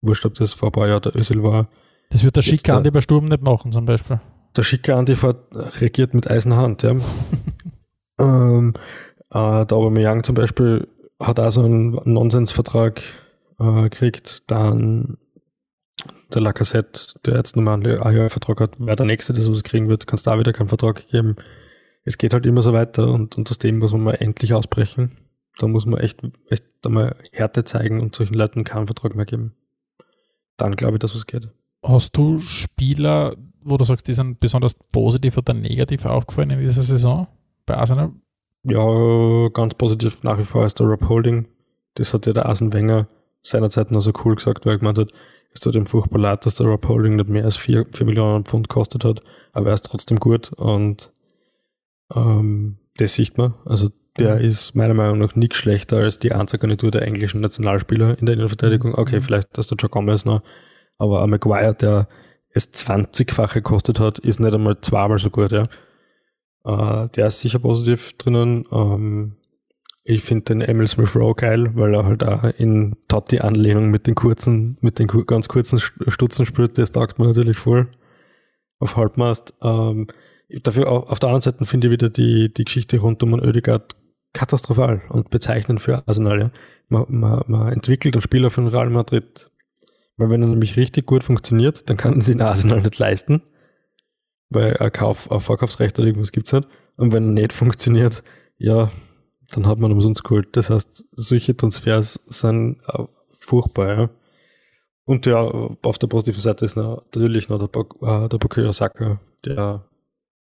Wurscht, ob das vor ein paar Jahren der Özil war das wird der schicke Andi bei Sturm nicht machen, zum Beispiel. Der schicke Andi regiert mit Eisenhand, ja. (laughs) ähm, äh, der Aubameyang zum Beispiel hat auch so einen Nonsensvertrag äh, gekriegt. Dann der Lacassette, der jetzt nochmal einen Vertrag hat, wer der Nächste, der sowas kriegen wird, kannst da wieder keinen Vertrag geben. Es geht halt immer so weiter und, und aus dem muss man mal endlich ausbrechen. Da muss man echt, echt einmal Härte zeigen und solchen Leuten keinen Vertrag mehr geben. Dann glaube ich, dass was geht. Hast du Spieler, wo du sagst, die sind besonders positiv oder negativ aufgefallen in dieser Saison bei Arsenal? Ja, ganz positiv nach wie vor ist der Rob Holding. Das hat ja der Arsene Wenger seinerzeit noch so cool gesagt, weil er gemeint hat, es tut ihm furchtbar leid, dass der Rob Holding nicht mehr als 4, 4 Millionen Pfund kostet hat, aber er ist trotzdem gut und ähm, das sieht man. Also der mhm. ist meiner Meinung nach nicht schlechter als die Einzelgarnitur der englischen Nationalspieler in der Innenverteidigung. Okay, mhm. vielleicht dass der Joe Gomez noch aber ein Maguire, der es 20-fache gekostet hat, ist nicht einmal zweimal so gut, ja. Äh, der ist sicher positiv drinnen. Ähm, ich finde den Emil Smith Rowe geil, weil er halt auch in Totti-Anlehnung mit den kurzen, mit den ganz kurzen Stutzen spielt, das taugt mir natürlich voll. Auf Halbmast. Ähm, dafür auf der anderen Seite finde ich wieder die, die Geschichte rund um Ödegard katastrophal und bezeichnend für Arsenal. Ja. Man, man, man entwickelt einen Spieler von Real Madrid weil wenn er nämlich richtig gut funktioniert, dann kann sie in Arsenal nicht leisten. Weil ein Kauf, ein Verkaufsrecht oder irgendwas gibt es nicht. Und wenn er nicht funktioniert, ja, dann hat man umsonst geholt. Das heißt, solche Transfers sind furchtbar, ja. Und ja, auf der positiven Seite ist natürlich noch der, äh, der Bukayo Saka, der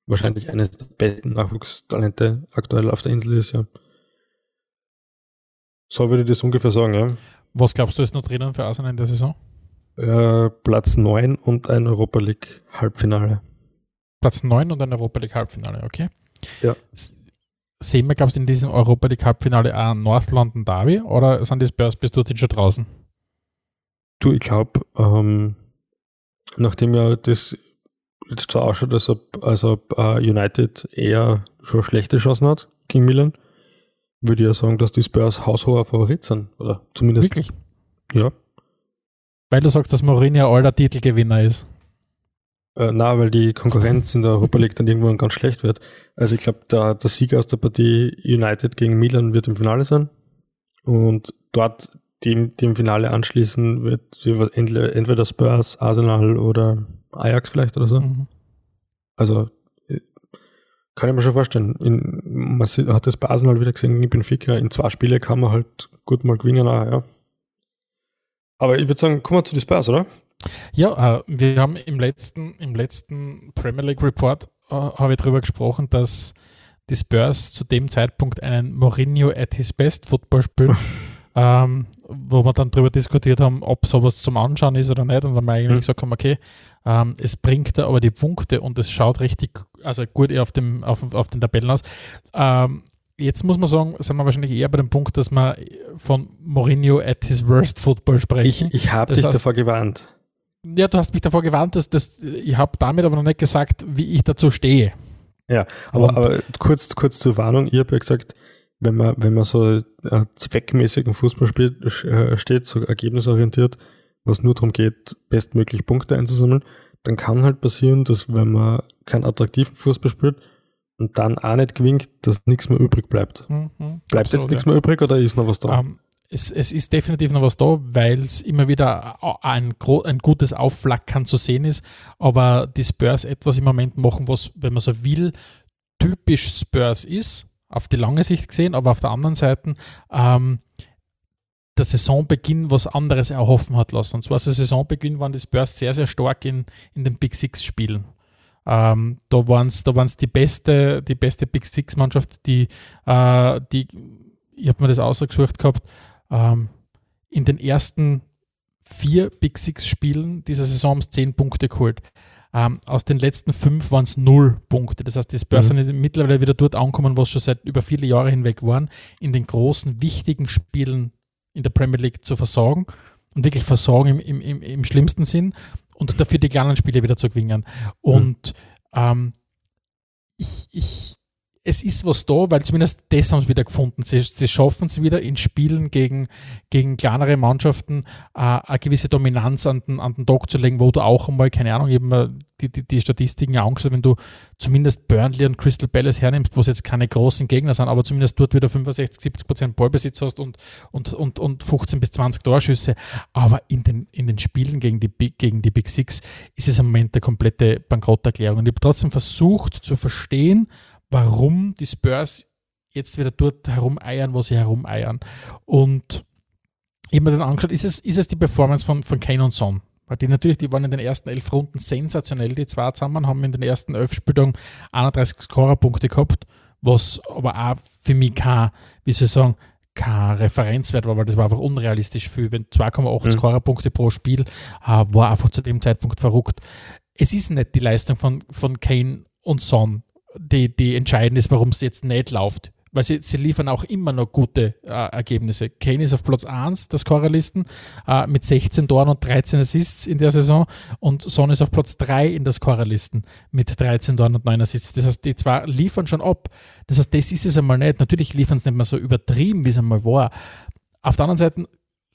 wahrscheinlich eine der besten Nachwuchstalente aktuell auf der Insel ist, ja. So würde ich das ungefähr sagen, ja. Was glaubst du ist noch drinnen für Arsenal in der Saison? Äh, Platz 9 und ein Europa League Halbfinale. Platz 9 und ein Europa League Halbfinale, okay. Ja. Sehen wir, glaubst du, in diesem Europa League Halbfinale auch North London Derby oder sind die Spurs bis dorthin schon draußen? Du, ich glaube, ähm, nachdem ja das jetzt so ausschaut, als ob, als ob uh, United eher schon schlechte Chancen hat gegen Milan, würde ich ja sagen, dass die Spurs haushoher Favorit sind. Oder zumindest. Wirklich? Ja. Weil du sagst, dass Mourinho alter Titelgewinner ist. Äh, na, weil die Konkurrenz in der Europa League dann irgendwann ganz schlecht wird. Also ich glaube, der, der Sieger aus der Partie United gegen Milan wird im Finale sein. Und dort, die, die im Finale anschließen, wird entweder Spurs, Arsenal oder Ajax vielleicht oder so. Mhm. Also äh, kann ich mir schon vorstellen. In, man hat das bei Arsenal wieder gesehen in Benfica. In zwei Spiele kann man halt gut mal gewinnen. Auch, ja. Aber ich würde sagen, kommen wir zu den Spurs, oder? Ja, äh, wir haben im letzten, im letzten Premier League Report äh, habe ich darüber gesprochen, dass die Spurs zu dem Zeitpunkt einen Mourinho at his best Football spielen, (laughs) ähm, wo wir dann darüber diskutiert haben, ob sowas zum Anschauen ist oder nicht. Und dann haben wir eigentlich mhm. gesagt haben, okay, ähm, es bringt da aber die Punkte und es schaut richtig, also gut auf, dem, auf, auf den Tabellen aus. Ähm, jetzt muss man sagen, sind wir wahrscheinlich eher bei dem Punkt, dass wir von Mourinho at his worst Football sprechen. Ich, ich habe dich heißt, davor gewarnt. Ja, du hast mich davor gewarnt, dass das, ich habe damit aber noch nicht gesagt, wie ich dazu stehe. Ja, aber, aber kurz, kurz zur Warnung, ich habe ja gesagt, wenn man, wenn man so äh, zweckmäßigen Fußball spielt, äh, steht, so ergebnisorientiert, was nur darum geht, bestmöglich Punkte einzusammeln, dann kann halt passieren, dass wenn man keinen attraktiven Fußball spielt und dann auch nicht gewinnt, dass nichts mehr übrig bleibt. Mhm, bleibt absolut, jetzt nichts ja. mehr übrig oder ist noch was da? Um, ähm, es, es ist definitiv noch was da, weil es immer wieder ein, ein gutes Aufflackern zu sehen ist. Aber die Spurs etwas im Moment machen, was, wenn man so will, typisch Spurs ist, auf die lange Sicht gesehen, aber auf der anderen Seite ähm, der Saisonbeginn was anderes erhoffen hat lassen. Und zwar der Saisonbeginn waren die Spurs sehr, sehr stark in, in den Big Six Spielen. Ähm, da waren es da waren's die beste, die beste Big Six Mannschaft, die, äh, die ich habe mir das ausgesucht gehabt, ähm, in den ersten vier Big Six Spielen dieser Saison haben zehn Punkte geholt. Ähm, aus den letzten fünf waren es null Punkte. Das heißt, die Spurs mhm. sind mittlerweile wieder dort angekommen, was schon seit über viele Jahre hinweg waren, in den großen, wichtigen Spielen in der Premier League zu versorgen und wirklich versorgen im, im, im, schlimmsten Sinn und dafür die kleinen Spiele wieder zu gewinnen. Und mhm. ähm, ich, ich es ist was da, weil zumindest das haben sie wieder gefunden. Sie, sie schaffen es wieder in Spielen gegen, gegen kleinere Mannschaften äh, eine gewisse Dominanz an den, an den Tag zu legen, wo du auch einmal, keine Ahnung, eben die, die, die Statistiken ja angeschaut, wenn du zumindest Burnley und Crystal Palace hernimmst, wo es jetzt keine großen Gegner sind, aber zumindest dort wieder 65, 70 Prozent Ballbesitz hast und, und, und, und 15 bis 20 Torschüsse. Aber in den, in den Spielen gegen die, gegen die Big Six ist es im Moment eine komplette Bankrotterklärung. Und ich habe trotzdem versucht zu verstehen, warum die Spurs jetzt wieder dort herumeiern, wo sie herumeiern. Und ich habe mir dann angeschaut, ist es, ist es die Performance von, von Kane und Son? Weil die natürlich, die waren in den ersten elf Runden sensationell, die zwei zusammen, haben in den ersten elf Spieltagen 31 Scorerpunkte gehabt, was aber auch für mich kein, wie soll ich sagen, kein Referenzwert war, weil das war einfach unrealistisch viel. Wenn 2,8 mhm. Scorerpunkte pro Spiel äh, war einfach zu dem Zeitpunkt verrückt. Es ist nicht die Leistung von, von Kane und Son, die, die entscheidend ist, warum es jetzt nicht läuft. Weil sie, sie liefern auch immer noch gute äh, Ergebnisse. Kane ist auf Platz 1 der Scorerlisten äh, mit 16 Toren und 13 Assists in der Saison und Son ist auf Platz 3 in der Scorerlisten mit 13 Toren und 9 Assists. Das heißt, die zwei liefern schon ab. Das heißt, das ist es einmal nicht. Natürlich liefern sie nicht mehr so übertrieben, wie es einmal war. Auf der anderen Seite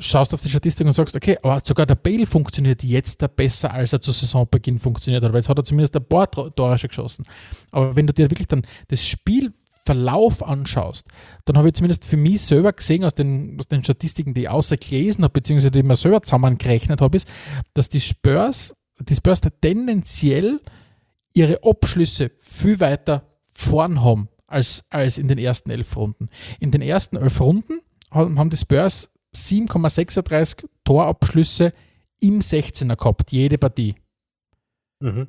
schaust auf die Statistik und sagst, okay, aber sogar der Bale funktioniert jetzt besser, als er zu Saisonbeginn funktioniert hat, weil jetzt hat er zumindest ein paar Tore schon geschossen. Aber wenn du dir wirklich dann das Spielverlauf anschaust, dann habe ich zumindest für mich selber gesehen, aus den, aus den Statistiken, die ich außer gelesen habe, beziehungsweise die ich mir selber zusammengerechnet habe, ist, dass die Spurs, die Spurs tendenziell ihre Abschlüsse viel weiter vorn haben als, als in den ersten elf Runden. In den ersten elf Runden haben die Spurs 7,36 Torabschlüsse im 16er gehabt, jede Partie. Mhm.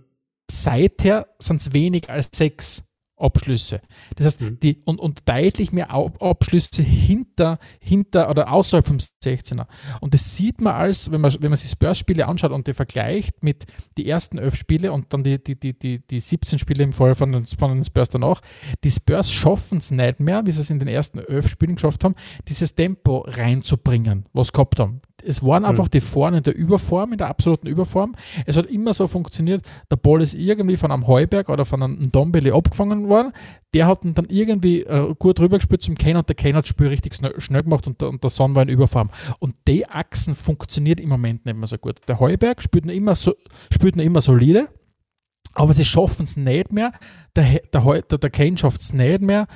Seither sind es weniger als sechs Abschlüsse. Das heißt, mhm. die, und, und deutlich mehr Abschlüsse hinter, hinter oder außerhalb vom 16er. Und das sieht man als, wenn man, wenn man sich Spurs-Spiele anschaut und die vergleicht mit die ersten elf Spiele und dann die, die, die, die, die 17 Spiele im Fall von den, von den Spurs danach. Die Spurs schaffen es nicht mehr, wie sie es in den ersten elf Spielen geschafft haben, dieses Tempo reinzubringen, was sie gehabt haben. Es waren einfach mhm. die vorne in der Überform, in der absoluten Überform. Es hat immer so funktioniert, der Ball ist irgendwie von einem Heuberg oder von einem Dombele abgefangen worden. Der hat ihn dann irgendwie äh, gut rübergespielt zum Kane und der Kane hat das Spiel richtig schnell, schnell gemacht und der, und der Son war in Überform. Und die Achsen funktioniert im Moment nicht mehr so gut. Der Heuberg spielt noch immer, so, spielt noch immer solide, aber sie schaffen es nicht mehr. Der, der, der, der Kane schafft es nicht mehr,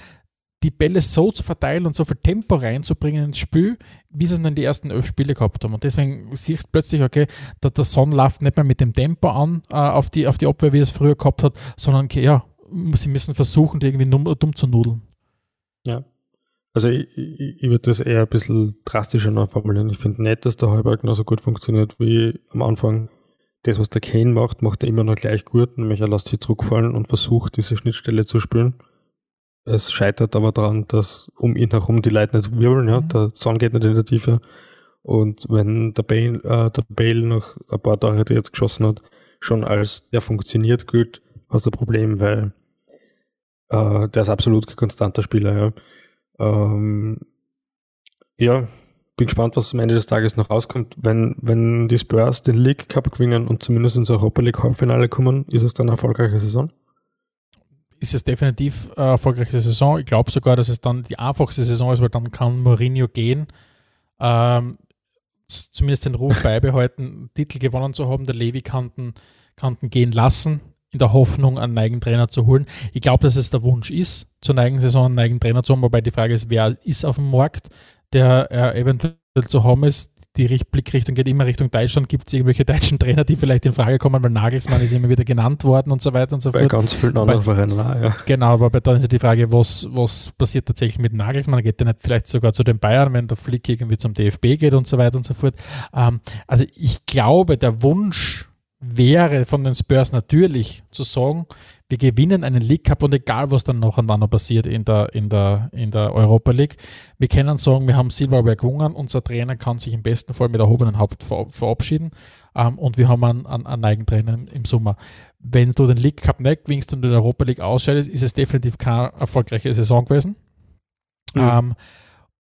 die Bälle so zu verteilen und so viel Tempo reinzubringen ins Spiel, wie sie es in die ersten elf Spiele gehabt haben. Und deswegen siehst du plötzlich, okay, der, der Son läuft nicht mehr mit dem Tempo an äh, auf, die, auf die Abwehr, wie es früher gehabt hat, sondern okay, ja, sie müssen versuchen, die irgendwie dumm, dumm zu nudeln. Ja. Also ich, ich, ich würde das eher ein bisschen drastischer noch formulieren. Ich finde nicht, dass der Heuberg genauso gut funktioniert wie am Anfang. Das, was der Kane macht, macht er immer noch gleich gut, nämlich er lässt sich zurückfallen und versucht, diese Schnittstelle zu spielen. Es scheitert aber daran, dass um ihn herum die Leute nicht wirbeln, ja. Mhm. Der Son geht nicht in der Tiefe. Und wenn der Bale, äh, der Bale noch ein paar Tage, die jetzt geschossen hat, schon als der funktioniert gilt, hast du ein Problem, weil äh, der ist absolut konstanter Spieler, ja. Ähm, ja, bin gespannt, was am Ende des Tages noch rauskommt. Wenn, wenn die Spurs den League Cup gewinnen und zumindest ins Europa League Halbfinale kommen, ist es dann eine erfolgreiche Saison? Ist es definitiv eine erfolgreiche Saison. Ich glaube sogar, dass es dann die einfachste Saison ist, weil dann kann Mourinho gehen. Ähm, zumindest den Ruf beibehalten, (laughs) Titel gewonnen zu haben. Der Levi kannten, kannten gehen lassen, in der Hoffnung, einen eigenen Trainer zu holen. Ich glaube, dass es der Wunsch ist, zur eigenen Saison einen eigenen Trainer zu haben, wobei die Frage ist, wer ist auf dem Markt, der äh, eventuell zu haben ist die Blickrichtung geht immer Richtung Deutschland. Gibt es irgendwelche deutschen Trainer, die vielleicht in Frage kommen, weil Nagelsmann ist immer wieder genannt worden und so weiter und so bei fort. Bei ganz vielen anderen Vereinen ja. Genau, aber dann ist ja die Frage, was, was passiert tatsächlich mit Nagelsmann? Geht der nicht vielleicht sogar zu den Bayern, wenn der Flick irgendwie zum DFB geht und so weiter und so fort? Ähm, also ich glaube, der Wunsch wäre von den Spurs natürlich zu sagen, wir gewinnen einen League Cup und egal, was dann nacheinander passiert in der, in der, in der Europa League, wir können sagen, wir haben Silberberg gewonnen, unser Trainer kann sich im besten Fall mit erhobenem Haupt verabschieden ähm, und wir haben einen, einen, einen eigenen Trainer im Sommer. Wenn du den League Cup nicht gewinnst und in der Europa League ausscheidest, ist es definitiv keine erfolgreiche Saison gewesen. Mhm. Ähm,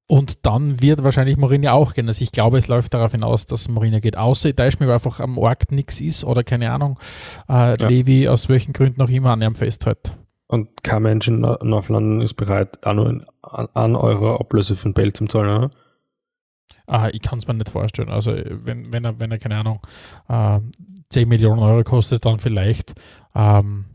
und dann wird wahrscheinlich Mourinho auch gehen. Also ich glaube, es läuft darauf hinaus, dass Mourinho geht. Außer mich, weil einfach am Ort nichts ist oder keine Ahnung, äh, ja. Levi aus welchen Gründen auch immer an ihm festhält. Und kein Mensch in North London ist bereit, auch nur an Euro Ablöse für den Bell zu zahlen, oder? Ah, ich kann es mir nicht vorstellen. Also wenn, wenn er, wenn er, keine Ahnung, äh, 10 Millionen Euro kostet, dann vielleicht. Ähm,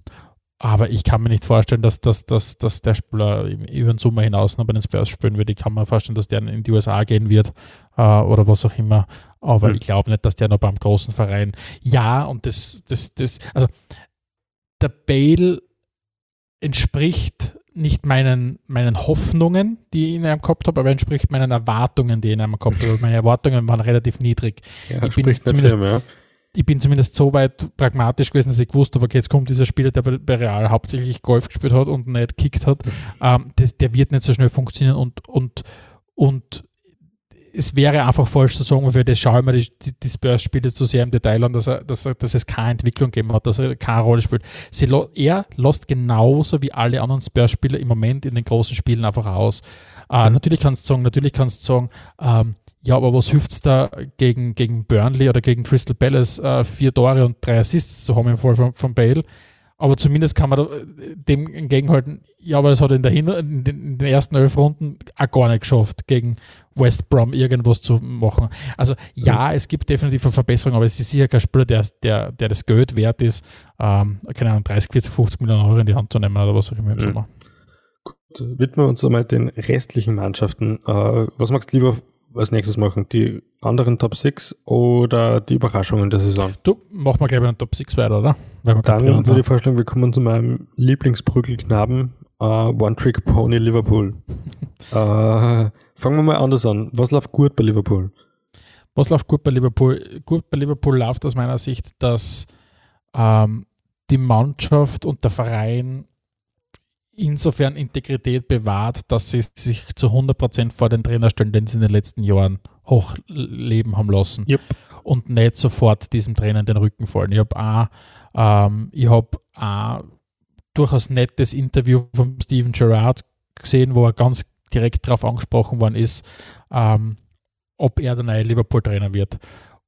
aber ich kann mir nicht vorstellen, dass, dass, dass, dass der Spieler über den Sommer hinaus noch bei den Spurs spielen wird. Ich kann mir vorstellen, dass der in die USA gehen wird äh, oder was auch immer. Aber mhm. ich glaube nicht, dass der noch beim großen Verein. Ja, und das, das, das, also der Bale entspricht nicht meinen, meinen Hoffnungen, die ich in einem gehabt habe, aber entspricht meinen Erwartungen, die ich in einem gehabt habe. Meine Erwartungen waren relativ niedrig. Ja, ich bin zumindest, Film, ja ich bin zumindest so weit pragmatisch gewesen, dass ich gewusst habe, okay, jetzt kommt dieser Spieler, der bei Real hauptsächlich Golf gespielt hat und nicht gekickt hat, ähm, das, der wird nicht so schnell funktionieren und, und, und es wäre einfach falsch zu sagen, für das schaue ich mir die, die, die Spurs-Spiele zu sehr im Detail an, dass, er, dass, er, dass es keine Entwicklung gegeben hat, dass er keine Rolle spielt. Sie, er lässt genauso wie alle anderen Spurs-Spieler im Moment in den großen Spielen einfach aus. Äh, natürlich kannst du sagen, natürlich kannst du sagen, ähm, ja, aber was hilft es da gegen, gegen Burnley oder gegen Crystal Palace äh, vier Tore und drei Assists zu haben im Fall von, von Bale? Aber zumindest kann man äh, dem entgegenhalten, ja, aber das hat er in, der Hin in den ersten elf Runden auch gar nicht geschafft, gegen West Brom irgendwas zu machen. Also ja, es gibt definitiv eine Verbesserung, aber es ist sicher kein Spieler, der, der, der das Geld wert ist, ähm, keine Ahnung, 30, 40, 50 Millionen Euro in die Hand zu nehmen oder was auch immer im. Sommer. Gut, widmen wir uns einmal den restlichen Mannschaften. Äh, was magst du lieber als nächstes machen? Die anderen Top 6 oder die Überraschungen der Saison? Du, machen wir gleich bei den Top 6 weiter, oder? Dann würde ich vorschlagen, wir kommen zu meinem Lieblingsprügelknaben, uh, One-Trick-Pony Liverpool. uh, (laughs) fangen wir mal anders an. Was läuft gut bei Liverpool? Was läuft gut bei Liverpool? Gut bei Liverpool läuft aus meiner Sicht, dass ähm, die Mannschaft und der Verein insofern Integrität bewahrt, dass sie sich zu 100% vor den Trainer stellen, den sie in den letzten Jahren hochleben haben lassen. Yep. Und nicht sofort diesem Trainer in den Rücken fallen. Ich habe auch, ähm, ich hab auch durchaus nettes Interview von Steven Gerrard gesehen, wo er ganz direkt darauf angesprochen worden ist, ähm, ob er der neue Liverpool-Trainer wird.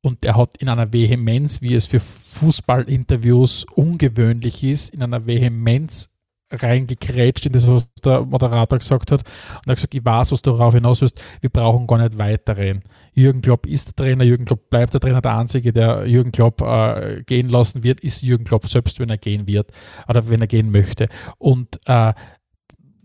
Und er hat in einer Vehemenz, wie es für Fußballinterviews ungewöhnlich ist, in einer Vehemenz reingekrätscht in das, was der Moderator gesagt hat. Und er hat gesagt, ich weiß, was du darauf hinaus willst, wir brauchen gar nicht weiterreden. Jürgen Klopp ist der Trainer, Jürgen Klopp bleibt der Trainer. Der Einzige, der Jürgen Klopp äh, gehen lassen wird, ist Jürgen Klopp, selbst wenn er gehen wird oder wenn er gehen möchte. Und äh,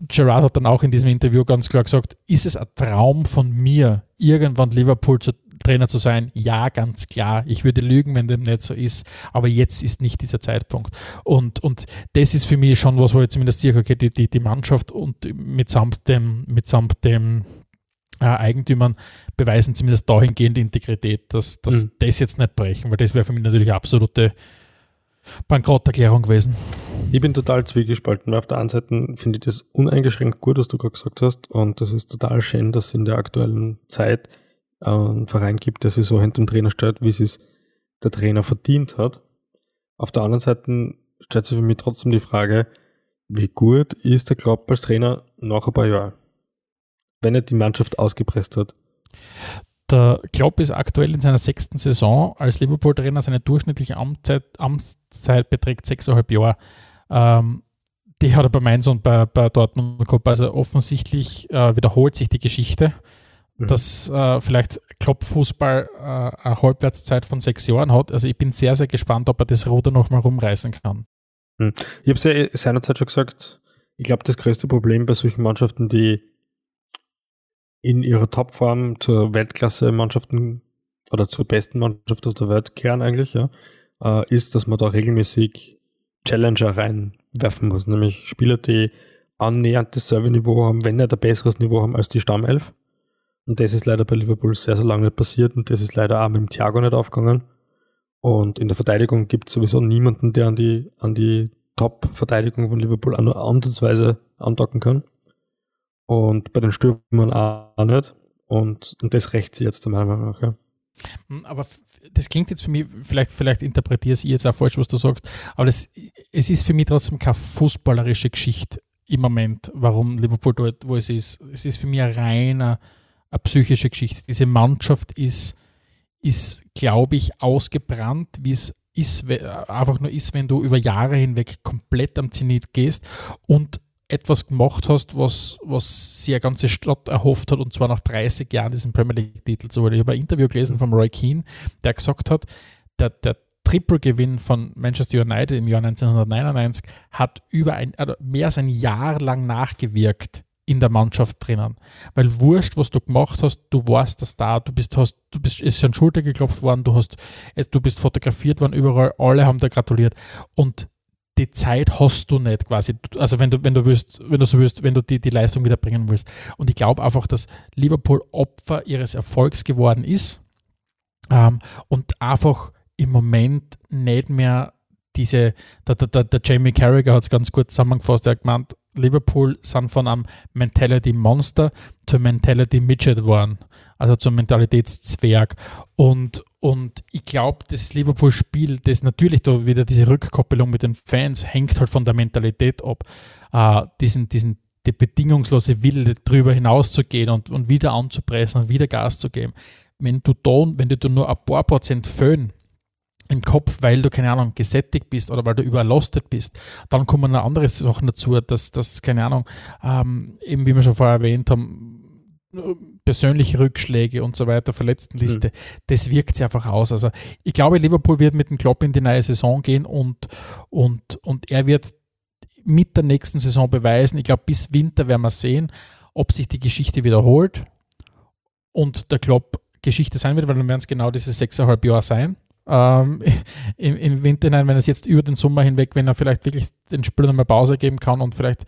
Gerard hat dann auch in diesem Interview ganz klar gesagt, ist es ein Traum von mir, irgendwann Liverpool zu Trainer zu sein? Ja, ganz klar. Ich würde lügen, wenn dem nicht so ist. Aber jetzt ist nicht dieser Zeitpunkt. Und, und das ist für mich schon was, wo ich zumindest sehe, okay, die, die, die Mannschaft und mitsamt dem, mitsamt dem äh, Eigentümern beweisen zumindest dahingehend Integrität, dass, dass mhm. das jetzt nicht brechen, weil das wäre für mich natürlich absolute Bankrotterklärung gewesen. Ich bin total zwiegespalten, weil auf der einen Seite finde ich das uneingeschränkt gut, was du gerade gesagt hast, und das ist total schön, dass in der aktuellen Zeit einen Verein gibt, der sich so hinter dem Trainer stellt, wie es der Trainer verdient hat. Auf der anderen Seite stellt sich für mich trotzdem die Frage, wie gut ist der Klopp als Trainer nach ein paar Jahren, wenn er die Mannschaft ausgepresst hat? Der Klopp ist aktuell in seiner sechsten Saison als Liverpool-Trainer. Seine durchschnittliche Amtszeit, Amtszeit beträgt sechseinhalb Jahre. Ähm, die hat er bei Mainz und bei, bei Dortmund gehabt. Also offensichtlich äh, wiederholt sich die Geschichte, mhm. dass äh, vielleicht Klopp-Fußball äh, eine Halbwertszeit von sechs Jahren hat. Also ich bin sehr, sehr gespannt, ob er das Ruder nochmal rumreißen kann. Mhm. Ich habe es ja seinerzeit schon gesagt, ich glaube, das größte Problem bei solchen Mannschaften, die in ihrer Topform zur Weltklasse-Mannschaften oder zur besten Mannschaft der Welt kehren eigentlich, ja, äh, ist, dass man da regelmäßig Challenger reinwerfen muss, nämlich Spieler, die annähernd dasselbe Niveau haben, wenn nicht ein besseres Niveau haben als die Stammelf. Und das ist leider bei Liverpool sehr, sehr lange nicht passiert und das ist leider auch mit dem Thiago nicht aufgegangen. Und in der Verteidigung gibt es sowieso niemanden, der an die, an die Top-Verteidigung von Liverpool auch nur ansatzweise andocken kann. Und bei den Stürmern auch nicht. Und, und das rächt sich jetzt meiner Meinung nach, ja. Hm, aber das klingt jetzt für mich, vielleicht, vielleicht interpretiere ich jetzt auch falsch, was du sagst, aber das, es ist für mich trotzdem keine fußballerische Geschichte im Moment, warum Liverpool dort, wo es ist. Es ist für mich eine reine eine psychische Geschichte. Diese Mannschaft ist, ist glaube ich, ausgebrannt, wie es ist, einfach nur ist, wenn du über Jahre hinweg komplett am Zenit gehst und etwas gemacht hast, was, was sich eine ganze Stadt erhofft hat, und zwar nach 30 Jahren diesen Premier League-Titel zu holen. Ich habe ein Interview gelesen von Roy Keane, der gesagt hat, der, der Triple-Gewinn von Manchester United im Jahr 1999 hat über ein, also mehr als ein Jahr lang nachgewirkt in der Mannschaft drinnen. Weil wurscht, was du gemacht hast, du warst das da, du bist, hast, du bist, ist an Schulter geklopft worden, du hast, du bist fotografiert worden, überall, alle haben dir gratuliert. Und die Zeit hast du nicht quasi. Also wenn du, wenn du willst, wenn du so willst, wenn du die, die Leistung wieder bringen willst. Und ich glaube einfach, dass Liverpool Opfer ihres Erfolgs geworden ist ähm, und einfach im Moment nicht mehr diese, der, der, der Jamie Carragher hat es ganz gut zusammengefasst, er hat gemeint, Liverpool sind von einem Mentality Monster zur Mentality Midget geworden, also zum Mentalitätszwerg. Und, und ich glaube, das Liverpool-Spiel, das natürlich da wieder diese Rückkoppelung mit den Fans hängt halt von der Mentalität ab. Äh, diesen, diesen, die bedingungslose Wille, drüber hinauszugehen und, und wieder anzupressen und wieder Gas zu geben. Wenn du da, wenn du nur ein paar Prozent Föhn im Kopf, weil du, keine Ahnung, gesättigt bist oder weil du überlastet bist. Dann kommen noch andere Sachen dazu, dass, dass keine Ahnung, ähm, eben wie wir schon vorher erwähnt haben, persönliche Rückschläge und so weiter, Verletztenliste, mhm. das wirkt sich einfach aus. Also ich glaube, Liverpool wird mit dem Klopp in die neue Saison gehen und, und, und er wird mit der nächsten Saison beweisen, ich glaube, bis Winter werden wir sehen, ob sich die Geschichte wiederholt und der Klopp Geschichte sein wird, weil dann werden es genau diese sechseinhalb Jahre sein ähm, (laughs) im, im Winter hinein, wenn es jetzt über den Sommer hinweg, wenn er vielleicht wirklich den Spielern mal Pause geben kann und vielleicht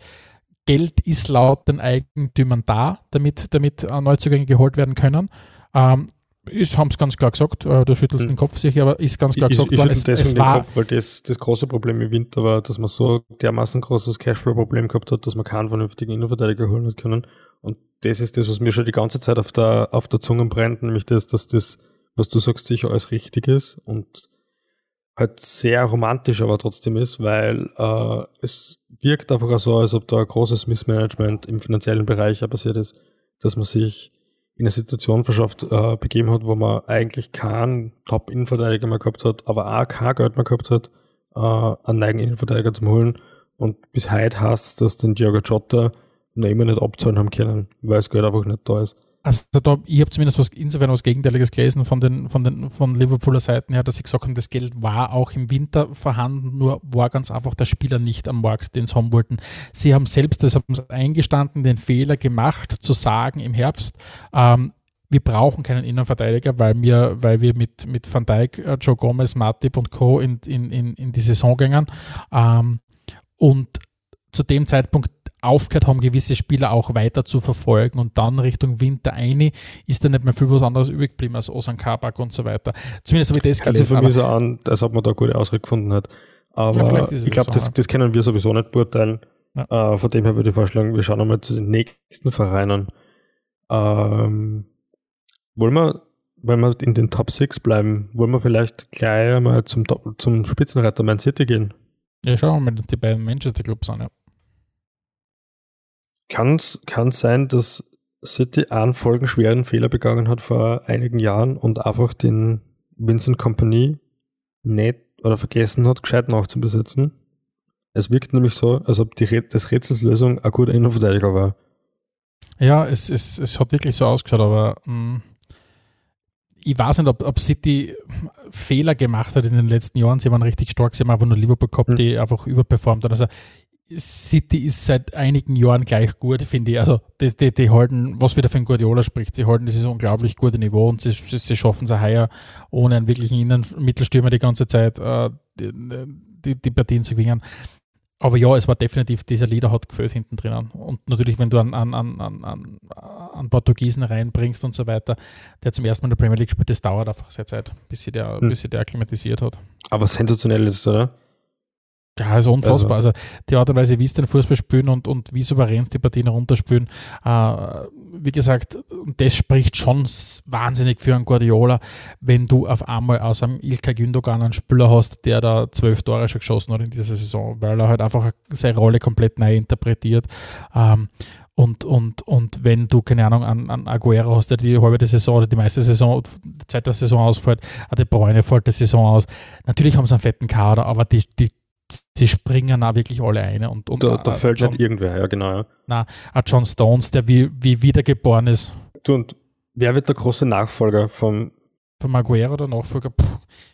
Geld ist laut den Eigentümern da, damit, damit äh, Neuzugänge geholt werden können. Ähm, ist, haben es ganz klar gesagt, äh, du schüttelst mhm. den Kopf sicher, aber ist ganz klar ich, gesagt ich, worden. Es, es war Kopf, weil das, das große Problem im Winter war, dass man so dermaßen großes Cashflow-Problem gehabt hat, dass man keinen vernünftigen Innenverteidiger holen hat können. Und das ist das, was mir schon die ganze Zeit auf der, auf der Zunge brennt, nämlich das, dass das was du sagst, sicher alles richtig ist und halt sehr romantisch aber trotzdem ist, weil äh, es wirkt einfach so, als ob da ein großes Missmanagement im finanziellen Bereich passiert ist, dass man sich in eine Situation verschafft, äh, begeben hat, wo man eigentlich keinen Top-Innenverteidiger mehr gehabt hat, aber auch kein Geld mehr gehabt hat, äh, einen eigenen Innenverteidiger zu holen. Und bis heute heißt dass den Diogo Jota noch immer nicht abzahlen haben können, weil das Geld einfach nicht da ist. Also da, ich habe zumindest was insofern was Gegenteiliges gelesen von den, von den von Liverpooler Seiten her, dass sie gesagt haben, das Geld war auch im Winter vorhanden, nur war ganz einfach der Spieler nicht am Markt, den sie haben wollten. Sie haben selbst, das haben sie eingestanden, den Fehler gemacht, zu sagen im Herbst, ähm, wir brauchen keinen Innenverteidiger, weil wir, weil wir mit, mit Van Dijk, äh, Joe Gomez, Matip und Co. in, in, in, die Saison gingen. Ähm, und zu dem Zeitpunkt aufgehört haben, gewisse Spieler auch weiter zu verfolgen und dann Richtung Winter eine ist da nicht mehr viel was anderes übrig geblieben als Osan Kabak und so weiter. Zumindest habe ich das gelesen. Also für mich so an, als ob man da gute Ausrede gefunden hat. Aber ja, ich glaube, das, das können wir sowieso nicht beurteilen. Ja. Äh, von dem her würde ich vorschlagen, wir schauen nochmal zu den nächsten Vereinen. Ähm, wollen wir, wenn wir in den Top 6 bleiben, wollen wir vielleicht gleich mal zum, zum Spitzenreiter Man City gehen? Ja, schauen wir mal die beiden Manchester Clubs an, ja. Kann es sein, dass City einen folgenschweren Fehler begangen hat vor einigen Jahren und einfach den Vincent Company nicht oder vergessen hat, gescheit nachzubesetzen? Es wirkt nämlich so, als ob die Rät das Rätselslösung ein guter Innenverteidiger war. Ja, es, es, es hat wirklich so ausgeschaut, aber mh, mm, ich weiß nicht, ob, ob City Fehler gemacht hat in den letzten Jahren. Sie waren richtig stark, sie haben einfach nur Liverpool gehabt, mhm. die einfach überperformt haben. Also City ist seit einigen Jahren gleich gut, finde ich. Also die, die, die, halten, was wieder für ein Guardiola spricht, sie halten dieses unglaublich gute Niveau und sie, sie schaffen es heuer ohne einen wirklichen Innenmittelstürmer die ganze Zeit äh, die, die, die Partien zu gewinnen. Aber ja, es war definitiv, dieser Leader hat gefällt hinten drinnen. Und natürlich, wenn du an, an, an, an, an Portugiesen reinbringst und so weiter, der zum ersten Mal in der Premier League spielt, das dauert einfach sehr Zeit, bis sich der, hm. bis sich der akklimatisiert hat. Aber sensationell ist, oder? Ja, ist unfassbar. Also, also die Art und Weise, wie es den Fußball spielen und, und wie souverän die Partien runterspielen, äh, wie gesagt, das spricht schon wahnsinnig für einen Guardiola, wenn du auf einmal aus einem Ilka Gündogan einen Spieler hast, der da zwölf Tore schon geschossen hat in dieser Saison, weil er halt einfach seine Rolle komplett neu interpretiert. Ähm, und, und, und wenn du, keine Ahnung, an, an Aguero hast, der die halbe der Saison oder die meiste Saison, die Zeit der Saison ausfällt, De Bräune fällt der Saison aus. Natürlich haben sie einen fetten Kader, aber die, die, sie springen auch wirklich alle ein. Und, und da, da fällt John, nicht irgendwer, ja genau. Ja. Nein, auch John Stones, der wie, wie wiedergeboren ist. Du, und wer wird der große Nachfolger vom von Maguire oder Nachfolger, puh,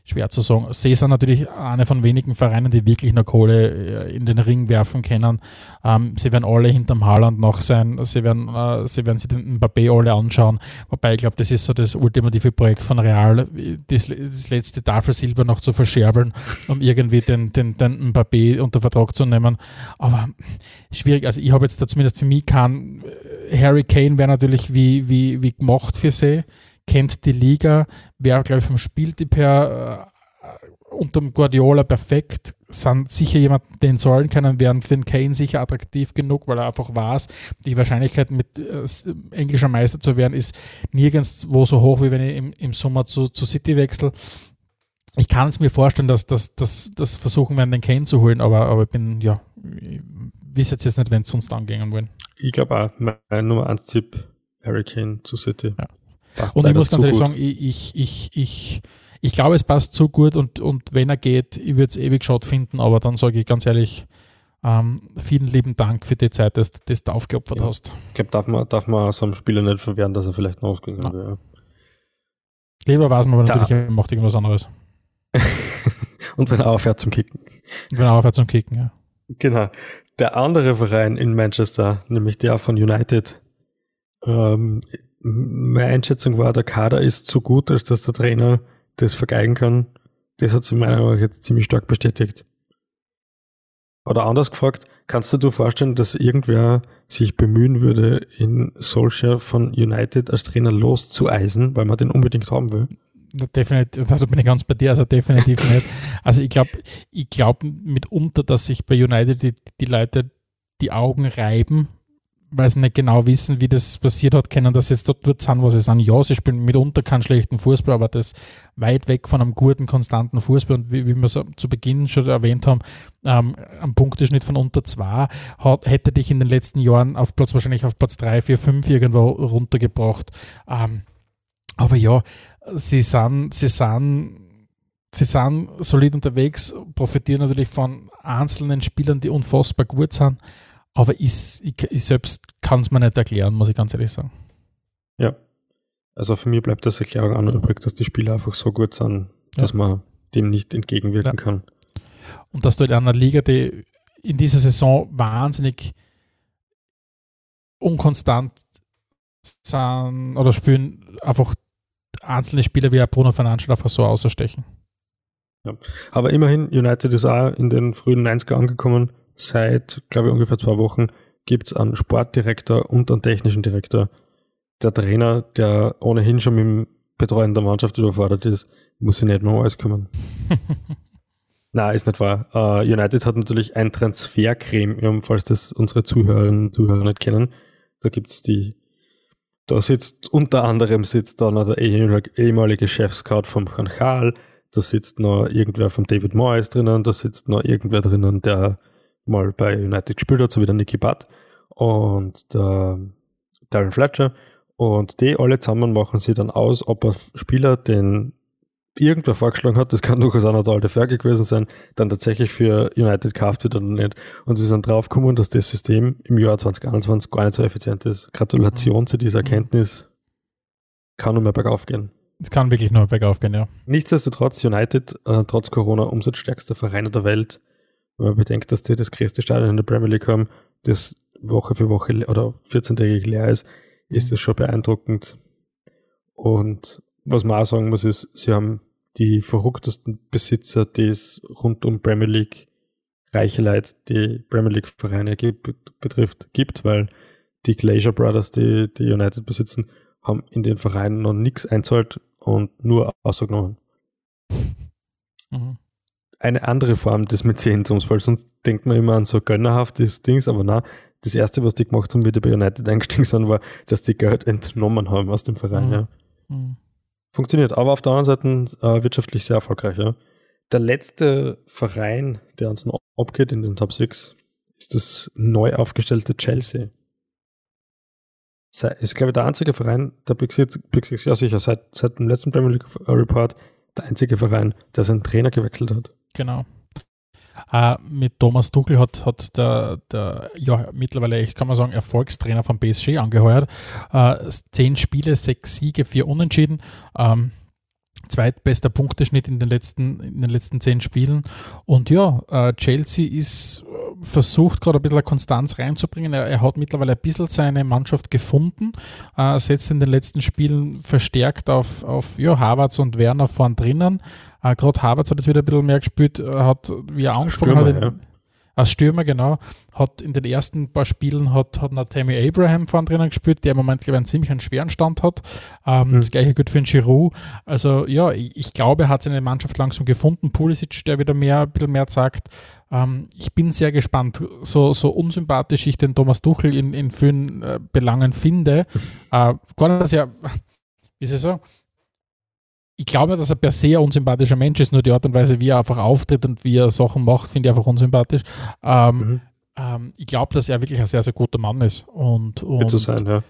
schwer zu sagen. Cesar natürlich eine von wenigen Vereinen, die wirklich noch Kohle äh, in den Ring werfen können. Ähm, sie werden alle hinterm Haaland noch sein. Sie werden, äh, sie werden sich den Mbappé alle anschauen. Wobei ich glaube, das ist so das ultimative Projekt von Real, das, das letzte Tafelsilber noch zu verscherbeln, um irgendwie den, den, den Mbappé unter Vertrag zu nehmen. Aber schwierig. Also ich habe jetzt da zumindest für mich keinen äh, Harry Kane wäre natürlich wie, wie, wie gemacht für sie kennt die Liga, wäre, glaube ich, vom Spieltyp her äh, unter Guardiola perfekt, sind sicher jemand, den sollen können, wären für den Kane sicher attraktiv genug, weil er einfach weiß, die Wahrscheinlichkeit mit äh, englischer Meister zu werden ist nirgendwo so hoch, wie wenn ich im, im Sommer zu, zu City wechsle. Ich kann es mir vorstellen, dass das versuchen werden, den Kane zu holen, aber, aber ich bin, ja, ich weiß jetzt nicht, wenn es sonst angehen wollen. Ich glaube auch, mein Nummer 1 Tipp, Harry Kane zu City. Ja. Passt und ich muss ganz ehrlich gut. sagen, ich, ich, ich, ich glaube, es passt zu gut und, und wenn er geht, ich würde es ewig geschaut finden, aber dann sage ich ganz ehrlich, ähm, vielen lieben Dank für die Zeit, dass, dass du aufgeopfert ja. hast. Ich glaube, darf man, darf man so einem Spieler nicht verwehren, dass er vielleicht noch ausgegangen wäre. Lieber weiß man aber natürlich, er macht irgendwas anderes. (laughs) und wenn er aufhört zum Kicken. Wenn er aufhört zum Kicken, ja. Genau. Der andere Verein in Manchester, nämlich der von United, ähm, meine Einschätzung war, der Kader ist zu gut, als dass der Trainer das vergeigen kann. Das hat sich meiner Meinung nach jetzt ziemlich stark bestätigt. Oder anders gefragt, kannst du dir vorstellen, dass irgendwer sich bemühen würde, in Solskjaer von United als Trainer loszueisen, weil man den unbedingt haben will? Definitiv, da bin ich ganz bei dir, also definitiv nicht. Also ich glaube, ich glaube mitunter, dass sich bei United die, die Leute die Augen reiben, weil sie nicht genau wissen, wie das passiert hat, kennen das jetzt dort, sind, was sie sagen. Ja, sie spielen mitunter keinen schlechten Fußball, aber das weit weg von einem guten, konstanten Fußball. Und wie, wie wir es zu Beginn schon erwähnt haben, ähm, am Punkteschnitt von unter zwei hätte dich in den letzten Jahren auf Platz, wahrscheinlich auf Platz drei, vier, fünf irgendwo runtergebracht. Ähm, aber ja, sie sind, sie sind sie sind solid unterwegs, profitieren natürlich von einzelnen Spielern, die unfassbar gut sind. Aber ich, ich, ich selbst kann es mir nicht erklären, muss ich ganz ehrlich sagen. Ja. Also für mich bleibt das Erklärung an übrig, dass die Spieler einfach so gut sind, dass ja. man dem nicht entgegenwirken ja. kann. Und dass du in einer Liga, die in dieser Saison wahnsinnig unkonstant sind oder spielen, einfach einzelne Spieler wie Bruno Fernandes einfach so außerstechen. Ja. Aber immerhin, United ist auch in den frühen 90er angekommen, seit, glaube ich, ungefähr zwei Wochen gibt es einen Sportdirektor und einen technischen Direktor. Der Trainer, der ohnehin schon mit dem Betreuen der Mannschaft überfordert ist, muss sich nicht mehr um alles kümmern. (laughs) Nein, ist nicht wahr. Uh, United hat natürlich ein Transfergremium, falls das unsere Zuhörerinnen und Zuhörer nicht kennen. Da gibt es die, da sitzt unter anderem sitzt da noch der ehemalige Chef-Scout vom Van Gaal, da sitzt noch irgendwer vom David Moyes drinnen, da sitzt noch irgendwer drinnen, der mal bei United gespielt hat, so wie der Nicky Butt und der Darren Fletcher. Und die alle zusammen machen sie dann aus, ob ein Spieler, den irgendwer vorgeschlagen hat, das kann durchaus auch noch der alte Fergie gewesen sein, dann tatsächlich für United kauft wird oder nicht. Und sie sind drauf gekommen, dass das System im Jahr 2021 gar nicht so effizient ist. Gratulation mhm. zu dieser Erkenntnis. Kann nur mehr bergauf gehen. Es kann wirklich nur bergauf gehen, ja. Nichtsdestotrotz, United, äh, trotz Corona, umsatzstärkster Verein der Welt, wenn man bedenkt, dass die das größte Stadion in der Premier League haben, das Woche für Woche oder 14-tägig leer ist, ist mhm. das schon beeindruckend. Und was man auch sagen muss, ist, sie haben die verrücktesten Besitzer, die es rund um Premier League reiche Leute, die Premier League Vereine betrifft, gibt, weil die Glacier Brothers, die, die United besitzen, haben in den Vereinen noch nichts einzahlt und nur ausgenommen. Mhm eine andere Form des Mäzentums, weil sonst denkt man immer an so gönnerhaftes Dings, aber na, das erste, was die gemacht haben, wie die bei United (laughs) eingestiegen sind, war, dass die Geld entnommen haben aus dem Verein. Mhm. Ja. Mhm. Funktioniert, aber auf der anderen Seite äh, wirtschaftlich sehr erfolgreich. Ja. Der letzte Verein, der uns noch abgeht in den Top 6, ist das neu aufgestellte Chelsea. Ist, glaube ich, der einzige Verein, der Big Six, Big Six ja sicher, seit, seit dem letzten Premier League Report, der einzige Verein, der seinen Trainer gewechselt hat. Genau. Äh, mit Thomas Tuchel hat, hat der, der ja, mittlerweile, ich kann mal sagen, Erfolgstrainer von PSG angeheuert. Äh, zehn Spiele, sechs Siege, vier Unentschieden. Ähm, zweitbester Punkteschnitt in den letzten, in den letzten zehn Spielen. Und ja, äh, Chelsea ist äh, versucht gerade ein bisschen Konstanz reinzubringen. Er, er, hat mittlerweile ein bisschen seine Mannschaft gefunden, äh, setzt in den letzten Spielen verstärkt auf, auf ja, Havertz und Werner vorn drinnen. Äh, Gerade Havertz hat jetzt wieder ein bisschen mehr gespielt, hat, wie er angefangen hat, ja. Als Stürmer, genau, hat in den ersten paar Spielen hat, hat Tammy Abraham vorne drinnen gespielt, der im Moment, glaube ich, einen ziemlich einen schweren Stand hat. Ähm, mhm. Das gleiche gilt für den Giroud. Also ja, ich, ich, glaube, er hat seine Mannschaft langsam gefunden. Pulisic, der wieder mehr, ein bisschen mehr sagt. Ähm, ich bin sehr gespannt. So, so unsympathisch ich den Thomas Tuchel in, in vielen äh, Belangen finde. (laughs) Äh, gar nicht, dass er, wie soll ich sagen, ich glaube, dass er per se ein unsympathischer Mensch ist, nur die Art und Weise, wie er einfach auftritt und wie er Sachen macht, finde ich einfach unsympathisch. Ähm, mhm. ähm, ich glaube, dass er wirklich ein sehr, sehr guter Mann ist. Und, und, sein, ja.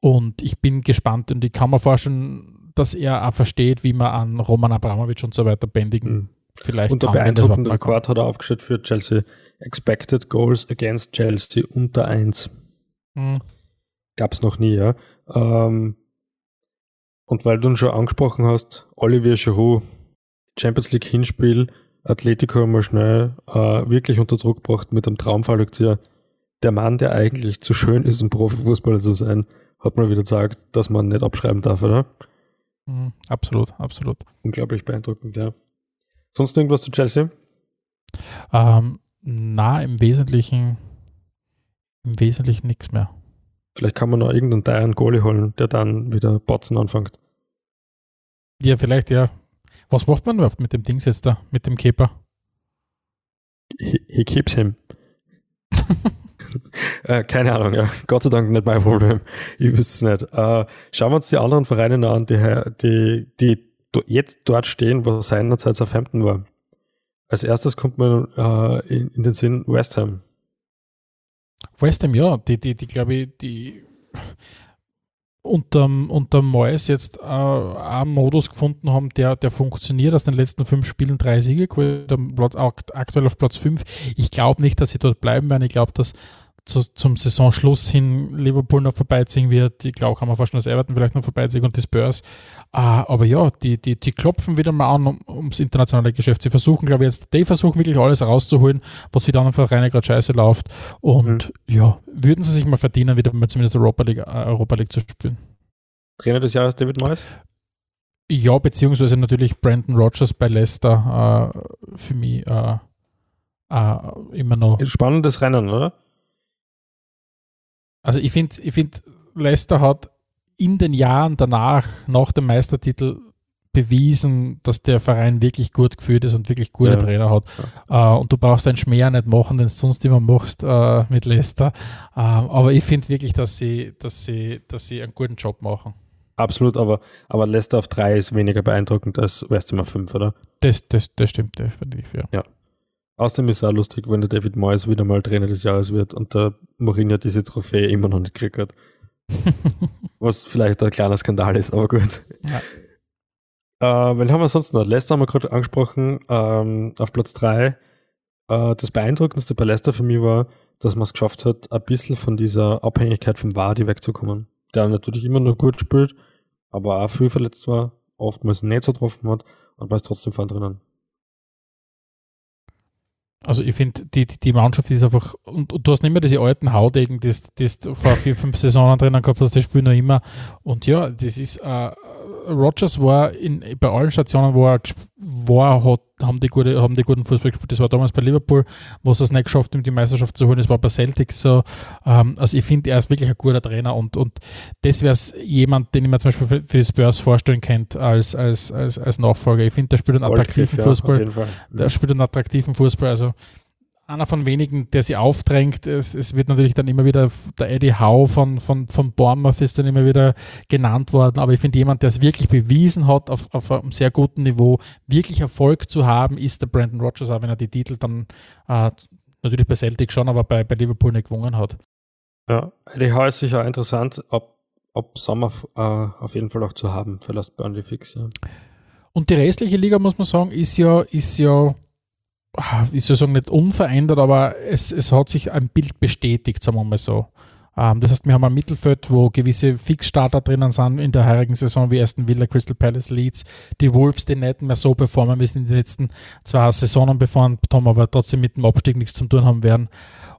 und ich bin gespannt und ich kann mir vorstellen, dass er auch versteht, wie man an Roman Abramovic und so weiter bändigen mhm. vielleicht Und der beeindruckende Rekord hat er aufgestellt für Chelsea. Expected Goals against Chelsea unter 1. Mhm. Gab es noch nie, ja. Ähm, und weil du ihn schon angesprochen hast, Olivier Giroud, Champions League Hinspiel, Atletico mal schnell äh, wirklich unter Druck gebracht mit einem Traumfallrückzieher. Der Mann, der eigentlich zu schön ist, um Profifußballer zu sein, hat mal wieder gesagt, dass man nicht abschreiben darf, oder? Mhm, absolut, absolut. Unglaublich beeindruckend, ja. Sonst irgendwas zu Chelsea? Ähm, na, im Wesentlichen, im Wesentlichen nichts mehr. Vielleicht kann man noch irgendeinen teuren Goalie holen, der dann wieder Botzen anfängt. Ja, vielleicht, ja. Was macht man überhaupt mit dem Dings jetzt da, mit dem Keeper? He, he keeps him. (laughs) äh, keine Ahnung, ja. Gott sei Dank nicht mein Problem. Ich wüsste es nicht. Äh, schauen wir uns die anderen Vereine an, die, die, die jetzt dort stehen, wo seinerzeit Southampton war. Als erstes kommt man äh, in, in, den Sinn West Ham. West Ham, ja, die, die, die glaube ich, die unterm, unterm Mois jetzt äh, einen Modus gefunden haben, der, der funktioniert. Aus den letzten fünf Spielen drei Siege, aktuell auf Platz fünf. Ich glaube nicht, dass sie dort bleiben werden. Ich glaube, dass zu, zum Saisonschluss hin Liverpool noch vorbeiziehen wird. Ich glaube, kann man vorstellen, dass Everton vielleicht noch vorbeiziehen und die Spurs. Uh, aber ja, die, die, die klopfen wieder mal an um, ums internationale Geschäft. Sie versuchen, glaube ich, jetzt, die versuchen wirklich alles rauszuholen, was für die anderen Vereine gerade scheiße läuft. Und mhm. ja, würden sie sich mal verdienen, wieder mal zumindest Europa League, äh, Europa League zu spielen. Trainer des Jahres David Moyes? Ja, beziehungsweise natürlich Brandon Rogers bei Leicester uh, für mich uh, immer noch. Spannendes Rennen, oder? Also ich finde, ich find, Leicester hat in den Jahren danach, nach dem Meistertitel, bewiesen, dass der Verein wirklich gut geführt ist und wirklich gute ja. Trainer hat. Ja. Uh, und du brauchst deinen Schmäh nicht machen, den du sonst immer machst uh, mit Leicester. Uh, aber ich finde wirklich, dass sie, dass, sie, dass sie einen guten Job machen. Absolut, aber, aber Leicester auf 3 ist weniger beeindruckend als West Ham auf 5, oder? Das, das, das stimmt definitiv, ja. ja. Außerdem ist es auch lustig, wenn der David Moyes wieder mal Trainer des Jahres wird und der Mourinho diese Trophäe immer noch nicht gekriegt hat. (laughs) Was vielleicht ein kleiner Skandal ist, aber gut. Ja. Äh, wen haben wir sonst noch? Leicester haben wir gerade angesprochen, ähm, auf Platz 3. Äh, das Beeindruckendste bei Leicester für mich war, dass man es geschafft hat, ein bisschen von dieser Abhängigkeit vom Wadi wegzukommen. Der natürlich immer noch gut spielt, aber auch viel verletzt war, oftmals nicht so getroffen hat und man ist trotzdem vorne drinnen. Also ich finde, die, die Mannschaft ist einfach, und, und, du hast nicht mehr diese alten Haudegen, die, du vor vier, fünf Saisonen drinnen gehabt hast, die spielen noch immer. Und ja, das ist, äh, Rogers war in, bei allen Stationen, wo er war, hat, haben, die gute, haben die guten Fußball gespielt. Das war damals bei Liverpool, wo es es nicht geschafft haben, die Meisterschaft zu holen. Das war bei Celtic so. Ähm, also ich finde, er ist wirklich ein guter Trainer und, und das wäre jemand, den ich mir zum Beispiel für, für die Spurs vorstellen könnte als, als, als, als Nachfolger. Ich finde, der spielt einen attraktiven Fußball. Der spielt einen attraktiven Fußball. Also einer von wenigen, der sie aufdrängt. Es, es, wird natürlich dann immer wieder, der Eddie Howe von, von, von Bournemouth ist dann immer wieder genannt worden, aber ich finde, jemand, der es wirklich bewiesen hat, auf, auf einem sehr guten Niveau, wirklich Erfolg zu haben, ist der Brandon Rogers, auch wenn er die Titel dann äh, natürlich bei Celtic schon, aber bei, bei Liverpool nicht gewonnen hat. Ja, Eddie Howe ist sicher interessant, ob, ob Sommer äh, auf jeden Fall auch zu haben für Last Burnley Fix. Ja. Und die restliche Liga, muss man sagen, ist ja, ist ja ich soll sagen, nicht unverändert, aber es, es hat sich ein Bild bestätigt, sagen wir mal so. Ähm, das heißt, wir haben ein Mittelfeld, wo gewisse Fixstarter drinnen sind in der heurigen Saison, wie Aston Villa, Crystal Palace, Leeds, die Wolves, die nicht mehr so performen, wie es in den letzten zwei Saisonen performt haben, aber trotzdem mit dem Abstieg nichts zu tun haben werden.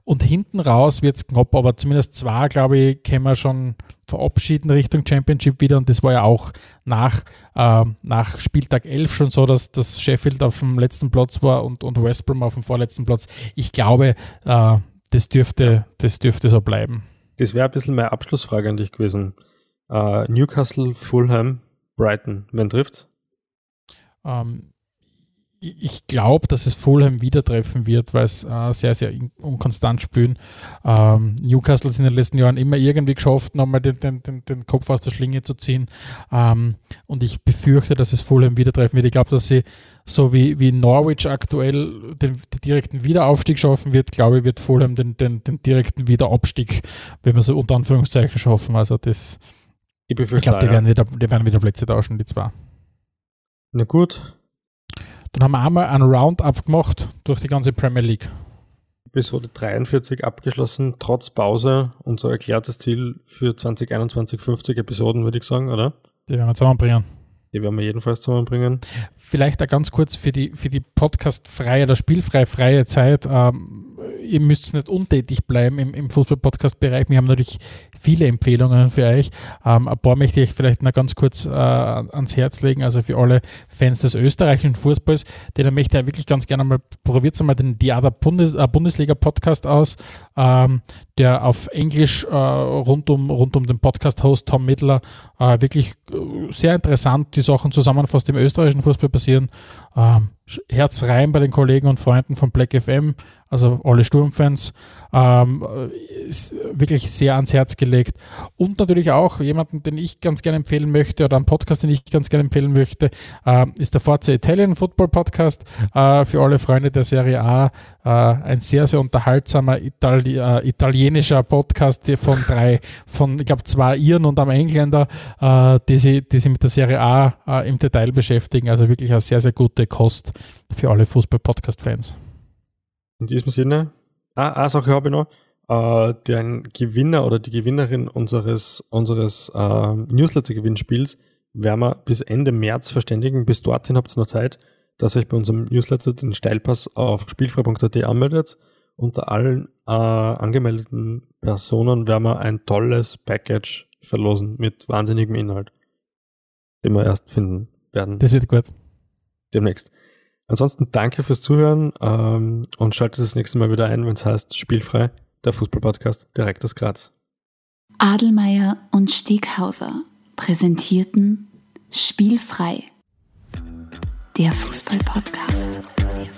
Und hinten raus wird es knapp, aber zumindest zwei, glaube ich, können wir schon verabschieden Richtung Championship wieder. Und das war ja auch nach, äh, nach Spieltag 11 schon so, dass, dass Sheffield auf dem letzten Platz war und, und West Brom auf dem vorletzten Platz. Ich glaube, äh, das, dürfte, das dürfte so bleiben. Das wäre ein bisschen meine Abschlussfrage an dich gewesen. Uh, Newcastle, Fulham, Brighton, wen trifft's? Ähm, ich glaube, dass es Fulham wieder treffen wird, weil es äh, sehr, sehr unkonstant spielen. Ähm, Newcastle ist in den letzten Jahren immer irgendwie geschafft, nochmal den, den, den, Kopf aus der Schlinge zu ziehen. Ähm, und ich befürchte, dass es Fulham wieder treffen wird. Ich glaube, dass sie, so wie, wie Norwich aktuell den, den direkten Wiederaufstieg schaffen wird, glaube ich, wird Fulham den, den, den direkten Wiederabstieg, wenn wir so unter Anführungszeichen schaffen. Also das, ich, ich glaube, die, werden wieder, die werden wieder Plätze tauschen, die zwei. Na gut, dann haben wir einmal einen Roundup gemacht durch die ganze Premier League. Episode 43 abgeschlossen, trotz Pause. Unser erklärtes Ziel für 2021 50 Episoden, würde ich sagen, oder? Die werden wir zusammenbringen. Die werden wir jedenfalls zusammenbringen. Vielleicht auch ganz kurz für die, für die Podcast-freie oder spielfrei freie Zeit. Ähm, ihr müsst nicht untätig bleiben im, im Fußball-Podcast-Bereich. Wir haben natürlich viele Empfehlungen für euch. Ähm, ein paar möchte ich vielleicht noch ganz kurz äh, ans Herz legen. Also für alle Fans des österreichischen Fußballs, denen möchte ich wirklich ganz gerne mal, probiert mal den Diada Bundes, äh, Bundesliga-Podcast aus, ähm, der auf Englisch äh, rund, um, rund um den Podcast-Host Tom Mittler äh, wirklich äh, sehr interessant die Sachen zusammenfasst, die im österreichischen Fußball passieren. Ähm, Herz rein bei den Kollegen und Freunden von Black FM, also alle Sturmfans, ähm, ist wirklich sehr ans Herz gelegt. Und natürlich auch jemanden, den ich ganz gerne empfehlen möchte oder einen Podcast, den ich ganz gerne empfehlen möchte, äh, ist der Forza Italian Football Podcast äh, für alle Freunde der Serie A. Äh, ein sehr, sehr unterhaltsamer Itali äh, italienischer Podcast von drei, von, ich glaube, zwei Iren und einem Engländer, äh, die, sie, die sich mit der Serie A äh, im Detail beschäftigen. Also wirklich eine sehr, sehr gute Kost für alle Fußball-Podcast-Fans. In diesem Sinne, ah, eine Sache habe ich noch. Äh, den Gewinner oder die Gewinnerin unseres, unseres äh, Newsletter-Gewinnspiels werden wir bis Ende März verständigen. Bis dorthin habt ihr noch Zeit, dass ihr euch bei unserem Newsletter den Steilpass auf spielfrei.at anmeldet. Unter allen äh, angemeldeten Personen werden wir ein tolles Package verlosen mit wahnsinnigem Inhalt, den wir erst finden werden. Das wird gut demnächst. Ansonsten danke fürs Zuhören ähm, und schaltet das nächste Mal wieder ein, wenn es heißt Spielfrei, der Fußballpodcast direkt aus Graz. Adelmeier und Steghauser präsentierten Spielfrei, der Fußballpodcast. Fußball